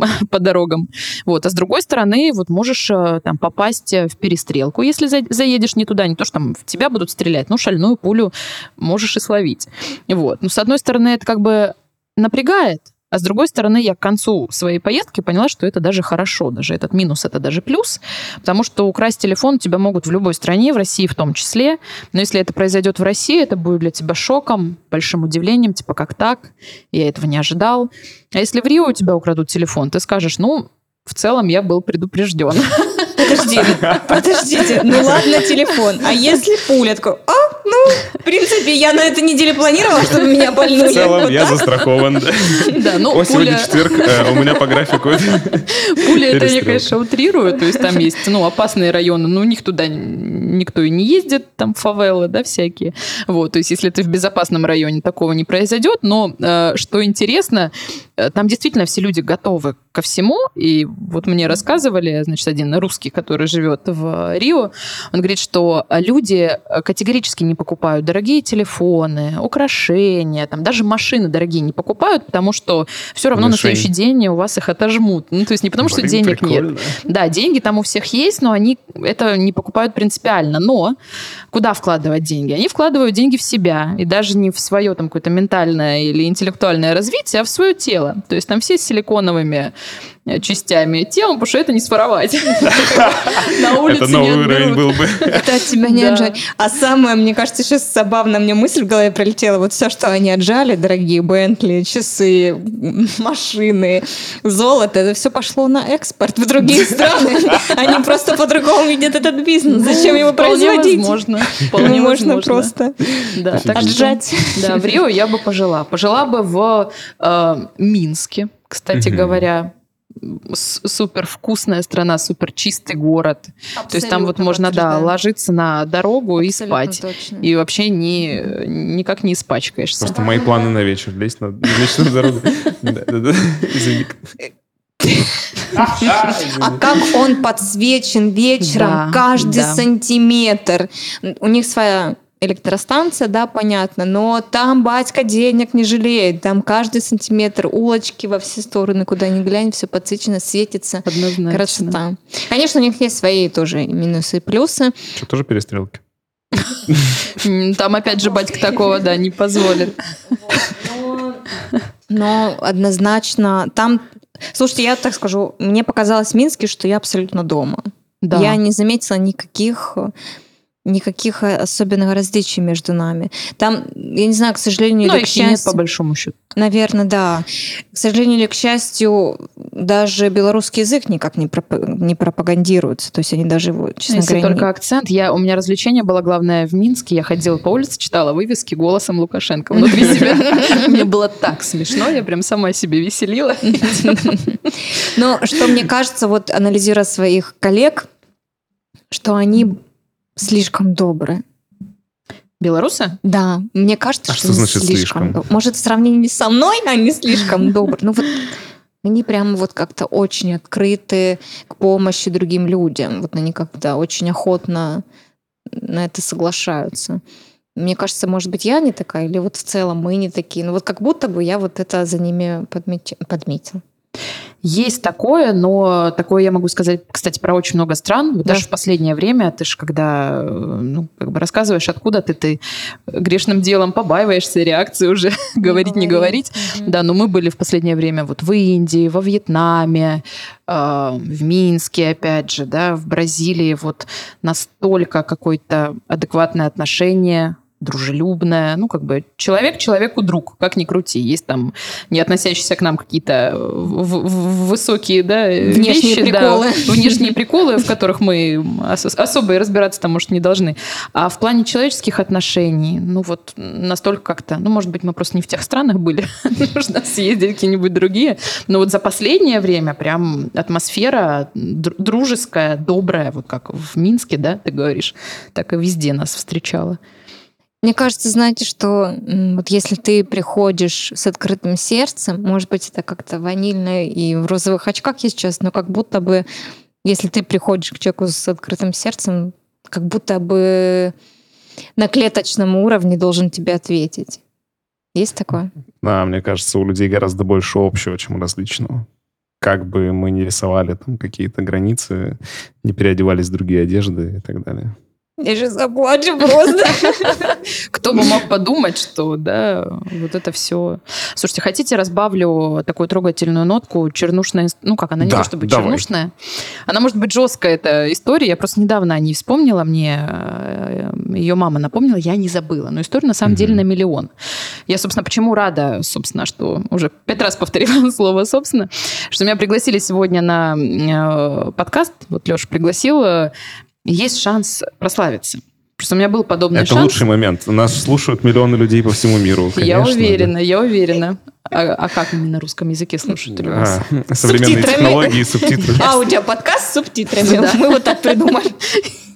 по дорогам. Вот. А с другой стороны, вот можешь э, там попасть в перестрелку, если заедешь не туда, не то, что там в тебя будут стрелять, ну, шальную пулю можешь и словить. Вот. Ну, с одной стороны, это как бы напрягает, А с другой стороны, я к концу своей поездки поняла, что это даже хорошо, даже этот минус, это даже плюс, потому что украсть телефон тебя могут в любой стране, в России в том числе. Но если это произойдет в России, это будет для тебя шоком, большим удивлением, типа как так? Я этого не ожидал. А если в Рио у тебя украдут телефон, ты скажешь, ну, в целом я был предупрежден. Подожди, подождите, ну ладно, телефон. А если пуля? Такой, а, ну, в принципе, я на этой неделе планировала, чтобы меня больнули. В целом я застрахован. Да, ну, О, сегодня четверг, э, у меня по графику. Пуля это я, конечно, утрирую, то есть там есть, ну, опасные районы, но у них туда никто и не ездит, там фавелы, да, всякие. Вот, то есть если ты в безопасном районе, такого не произойдет, но э, что интересно, э, там действительно все люди готовы ко всему, и вот мне рассказывали, значит, один русский, который живет в Рио, он говорит, что люди категорически не покупают дорогие телефоны, украшения, там даже машины дорогие не покупают, потому что все равно Мишень. на следующий день у вас их отожмут. Ну, то есть не потому, Блин, что денег прикольно. нет. Да, деньги там у всех есть, но они это не покупают принципиально. Но куда вкладывать деньги? Они вкладывают деньги в себя, и даже не в свое там какое-то ментальное или интеллектуальное развитие, а в свое тело. То есть там все с силиконовыми Э, частями тела, потому что это не своровать. На улице Это новый уровень был бы. Это от тебя не отжать. А самое, мне кажется, сейчас забавно, мне мысль в голове пролетела, вот все, что они отжали, дорогие Бентли, часы, машины, золото, это все пошло на экспорт в другие страны. Они просто по-другому видят этот бизнес. Зачем его производить? Возможно. Вполне можно просто отжать. Да, в Рио я бы пожила. Пожила бы в э, Минске, кстати говоря супер вкусная страна, супер чистый город. Абсолютно То есть там вот можно, да, ложиться на дорогу Абсолютно и спать. Точно. И вообще ни, никак не испачкаешься. Просто мои планы на вечер. Лезть на вечную дорогу. Извини. А как он подсвечен вечером, каждый сантиметр. У них своя электростанция, да, понятно, но там батька денег не жалеет, там каждый сантиметр улочки во все стороны, куда ни глянь, все подсвечено, светится. Однозначно. Красота. Конечно, у них есть свои тоже минусы и плюсы. Что, тоже перестрелки? Там, опять же, батька такого, да, не позволит. Но однозначно там... Слушайте, я так скажу, мне показалось в Минске, что я абсолютно дома. Да. Я не заметила никаких никаких э, особенных различий между нами. Там, я не знаю, к сожалению ну, или к счастью... нет, по большому счету. Наверное, да. К сожалению или к счастью, даже белорусский язык никак не, проп... не пропагандируется. То есть они даже его, честно Если говоря... только не... акцент. Я, у меня развлечение было главное в Минске. Я ходила по улице, читала вывески голосом Лукашенко внутри себя. Мне было так смешно. Я прям сама себе веселила. Но что мне кажется, вот анализируя своих коллег, что они слишком добрые. Белорусы? Да, мне кажется, а что, что значит слишком. слишком? Может, в сравнении со мной они слишком добрые. Ну вот они прямо вот как-то очень открыты к помощи другим людям. Вот они как-то очень охотно на это соглашаются. Мне кажется, может быть, я не такая, или вот в целом мы не такие. Ну вот как будто бы я вот это за ними подметила. Есть такое, но такое я могу сказать, кстати, про очень много стран. Да. Даже в последнее время, ты же когда ну, как бы рассказываешь, откуда ты, ты грешным делом побаиваешься реакции уже, говорить, не говорить. Да, но мы были в последнее время вот в Индии, во Вьетнаме, э, в Минске, опять же, да, в Бразилии. Вот настолько какое-то адекватное отношение дружелюбная, ну, как бы человек человеку друг, как ни крути. Есть там не относящиеся к нам какие-то высокие, да, внешние вещи, приколы. Да, внешние приколы, в которых мы особо и разбираться там, может, не должны. А в плане человеческих отношений, ну, вот настолько как-то, ну, может быть, мы просто не в тех странах были, нужно съездить какие-нибудь другие, но вот за последнее время прям атмосфера дружеская, добрая, вот как в Минске, да, ты говоришь, так и везде нас встречала. Мне кажется, знаете, что вот если ты приходишь с открытым сердцем, может быть, это как-то ванильно и в розовых очках я сейчас, но как будто бы, если ты приходишь к человеку с открытым сердцем, как будто бы на клеточном уровне должен тебе ответить. Есть такое? Да, мне кажется, у людей гораздо больше общего, чем различного. Как бы мы не рисовали там какие-то границы, не переодевались в другие одежды и так далее. Я же заплачу просто. Кто бы мог подумать, что, да, вот это все. Слушайте, хотите, разбавлю такую трогательную нотку, чернушная, ну как, она не Да, то чтобы давай. чернушная. Она может быть жесткая, эта история. Я просто недавно о ней вспомнила, мне э, ее мама напомнила, я не забыла. Но история на самом деле на миллион. Я, собственно, почему рада, собственно, что уже пять раз повторила слово «собственно», что меня пригласили сегодня на э, подкаст, вот Леша пригласил, э, есть шанс прославиться. Просто у меня был подобный Это шанс. лучший момент. Нас слушают миллионы людей по всему миру. я конечно, уверена, я уверена. А, а как именно на русском языке слушают? да. А, современные Субтитрами. технологии, субтитры. Аудиоподкаст с субтитрами. Да. Мы вот так придумали.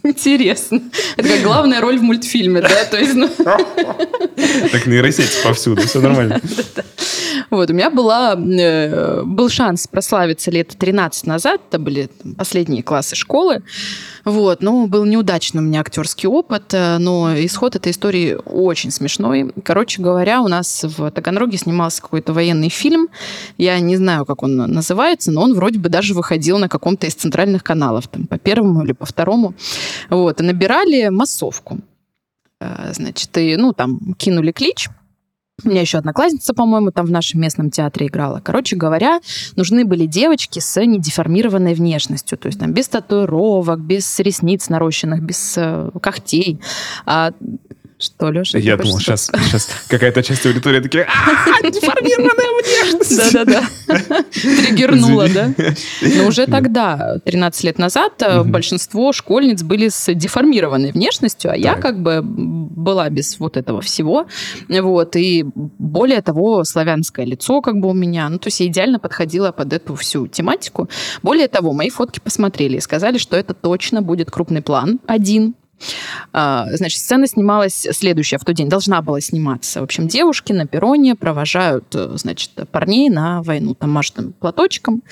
Интересно. Это как главная роль в мультфильме, да? То есть, ну, Так нейросети повсюду, все нормально. вот, у меня была, э, был шанс прославиться лет 13 назад, это были последние классы школы, вот, но был неудачный у меня актерский опыт, э, но исход этой истории очень смешной. Короче говоря, у нас в Таганроге снимался какой-то военный фильм, я не знаю, как он называется, но он вроде бы даже выходил на каком-то из центральных каналов, там, по первому или по второму, вот, и набирали массовку. Э, Значит, и, ну, там, кинули клич, у меня еще одноклассница, по-моему, там в нашем местном театре играла. Короче говоря, нужны были девочки с недеформированной внешностью. То есть там без татуировок, без ресниц нарощенных, без э, когтей. А, что, Леша? Я думал, сейчас, сейчас какая-то часть аудитории такие, а, деформированная внешность. Да-да-да. Триггернула, да? Но уже тогда, 13 лет назад, э, большинство школьниц были с деформированной внешностью, а я как бы была без вот этого всего. Вот. И более того, славянское лицо как бы у меня. Ну, то есть я идеально подходила под эту всю тематику. Более того, мои фотки посмотрели и сказали, что это точно будет крупный план один, Значит, сцена снималась следующая в тот день, должна была сниматься. В общем, девушки на перроне провожают, э, значит, парней на войну, там машут им платочком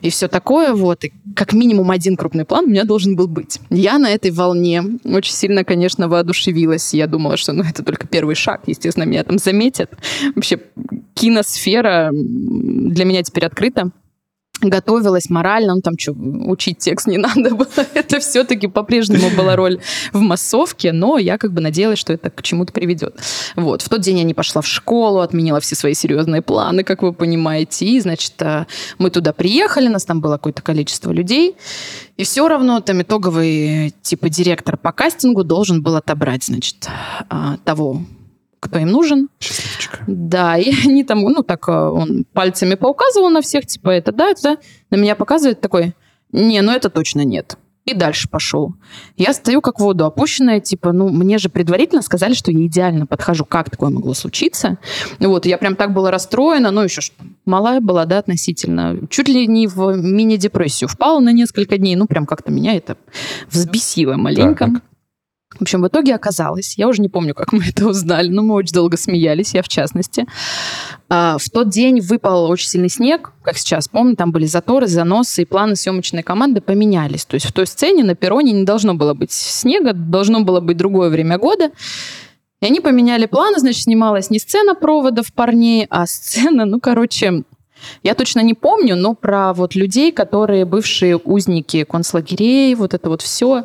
и все такое. Вот. И как минимум один крупный план у меня должен был быть. Я на этой волне очень сильно, конечно, воодушевилась. Я думала, что ну, это только первый шаг. Естественно, меня там заметят. Вообще, киносфера для меня теперь открыта готовилась морально, ну там что, учить текст не надо было. Это все-таки по-прежнему была роль в массовке, но я как бы надеялась, что это к чему-то приведет. Вот. В тот день я не пошла в школу, отменила все свои серьезные планы, как вы понимаете. И, значит, э, мы туда приехали, нас там было какое-то количество людей. И все равно там итоговый типа директор по кастингу должен был отобрать, значит, а, того, кто им нужен. Счастливчик. Да, и они там, ну, так э, он пальцами поуказывал на всех, типа, это да, это да. На меня показывает такой, не, ну это точно нет. И дальше пошел. Я стою как в воду опущенная, типа, ну, мне же предварительно сказали, что я идеально подхожу. Как такое могло случиться? Вот, я прям так была расстроена, ну, еще ж малая была, да, относительно. Чуть ли не в мини-депрессию впала на несколько дней. Ну, прям как-то меня это взбесило маленько. Так. В общем, в итоге оказалось, я уже не помню, как мы это узнали, но мы очень долго смеялись, я в частности. А, В тот день выпал очень сильный снег, как сейчас помню, там были заторы, заносы, и планы съемочной команды поменялись. То есть в той сцене на перроне не должно было быть снега, должно было быть другое время года. И они поменяли планы, значит, снималась не сцена проводов парней, а сцена, ну, короче, я точно не помню, но про вот людей, которые бывшие узники концлагерей, вот это вот все.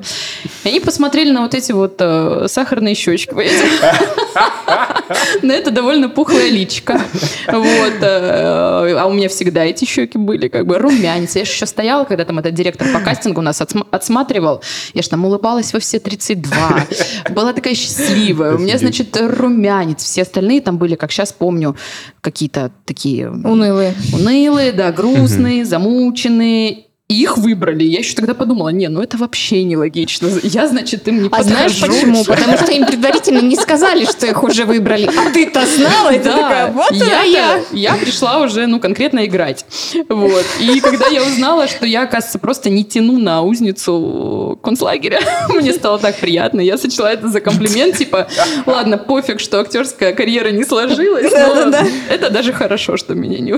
И они посмотрели на вот эти вот э, сахарные щечки. На это довольно пухлая личка. Вот. э, А у меня всегда эти щеки были, как бы румянец. Я же еще стояла, когда там этот директор по кастингу нас отсма- отсматривал. Я же там улыбалась во все 32. Была такая счастливая. У меня, значит, румянец. Все остальные там были, как сейчас помню, какие-то такие Унылые. Унылые, да, грустные, замученные. И их выбрали. Я еще тогда подумала, не, ну это вообще нелогично. Я, значит, им не А знаешь подхожу. почему? Потому что им предварительно не сказали, что их уже выбрали. А ты-то знала, и ты Да, такая, вот она я-то- я. я пришла уже, ну, конкретно играть. Вот. И когда я узнала, что я, оказывается, просто не тяну на узницу концлагеря, мне стало так приятно. Я сочла это за комплимент, типа, ладно, пофиг, что актерская карьера не сложилась, но это даже хорошо, что меня не...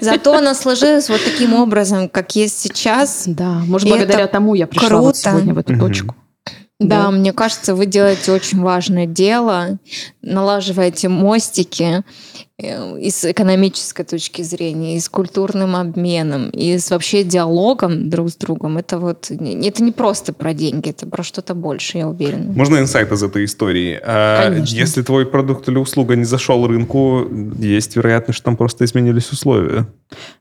Зато она сложилась вот таким образом, как есть сейчас. Да, может, И благодаря это тому я пришла вот круто. сегодня в эту Мгм. точку. Да, Да. мне кажется, вы делаете очень важное дело, налаживаете мостики. Э, и с экономической точки зрения, и с культурным обменом, и с вообще диалогом друг с другом. Это вот это не просто про деньги, это про что-то больше, я уверена. Можно инсайт из этой истории? А, Конечно. Если твой продукт или услуга не зашел рынку, есть вероятность, что там просто изменились условия.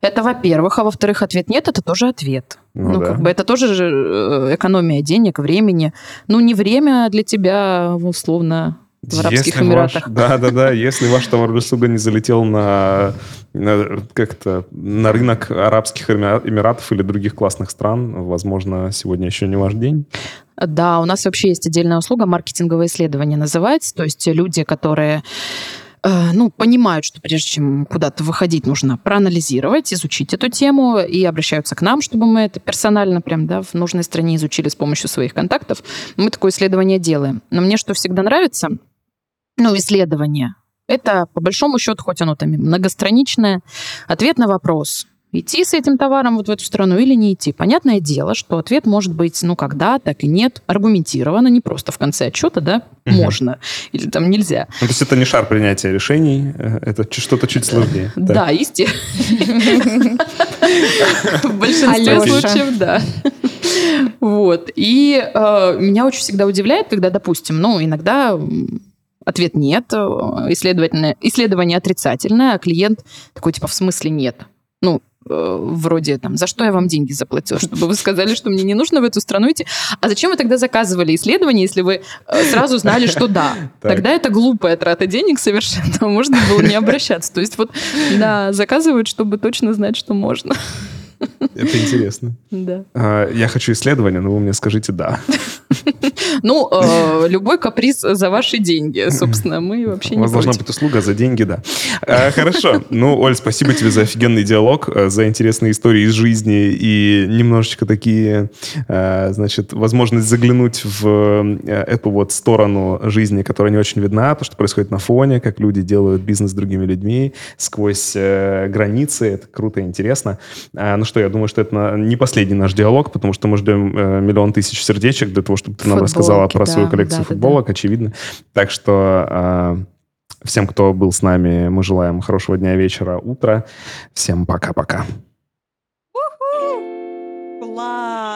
Это во-первых, а во-вторых, ответ нет, это тоже ответ. Ну, ну да. как бы это тоже же э, экономия денег, времени. Ну, не время для тебя, условно, в Арабских если Эмиратах. Ваш, да, да, да. Если ваш товар или услуга не залетел на, на, как-то, на рынок Арабских Эмиратов или других классных стран, возможно, сегодня еще не ваш день. Да, у нас вообще есть отдельная услуга, маркетинговое исследование называется. То есть люди, которые э, ну, понимают, что прежде чем куда-то выходить, нужно проанализировать, изучить эту тему и обращаются к нам, чтобы мы это персонально прям, да, в нужной стране изучили с помощью своих контактов. Мы такое исследование делаем. Но мне что всегда нравится, ну, исследование. Это, по большому счету, хоть оно там многостраничное, ответ на вопрос, идти с этим товаром вот в эту страну или не идти. Понятное дело, что ответ может быть, ну, когда, так и нет, аргументированно, не просто в конце отчета, да, угу. можно или там нельзя. Ну, то есть это не шар принятия решений, э, это что-то чуть сложнее. Да, естественно. В большинстве случаев, да. Вот. И э, меня очень всегда удивляет, когда, допустим, ну, иногда Ответ нет, э, исследование, исследование отрицательное, а клиент такой, типа, в смысле нет? Ну, э, вроде там, за что я вам деньги заплатил, чтобы вы сказали, что мне не нужно в эту страну идти. А зачем вы тогда заказывали исследование, если вы э, сразу знали, что да? Тогда это глупая трата денег совершенно, можно было не обращаться. То есть вот, да, заказывают, чтобы точно знать, что можно. Это интересно. Да. А, я хочу исследование, но вы мне скажите «да». Ну, э, любой каприз за ваши деньги, собственно, мы вообще не У вас должна быть услуга за деньги, да. А, хорошо. Ну, Оль, спасибо тебе за офигенный диалог, э, за интересные истории из жизни и немножечко такие, э, значит, возможность заглянуть в эту вот сторону жизни, которая не очень видна, то, что происходит на фоне, как люди делают бизнес с другими людьми сквозь границы. Это круто и интересно. Ну что, я думаю, что это не последний наш диалог, потому что мы ждем миллион тысяч сердечек для того, чтобы ты нам рассказал рассказала про да, свою коллекцию да, футболок, да. очевидно. Так что э, всем, кто был с нами, мы желаем хорошего дня, вечера, утра. Всем пока-пока. Класс!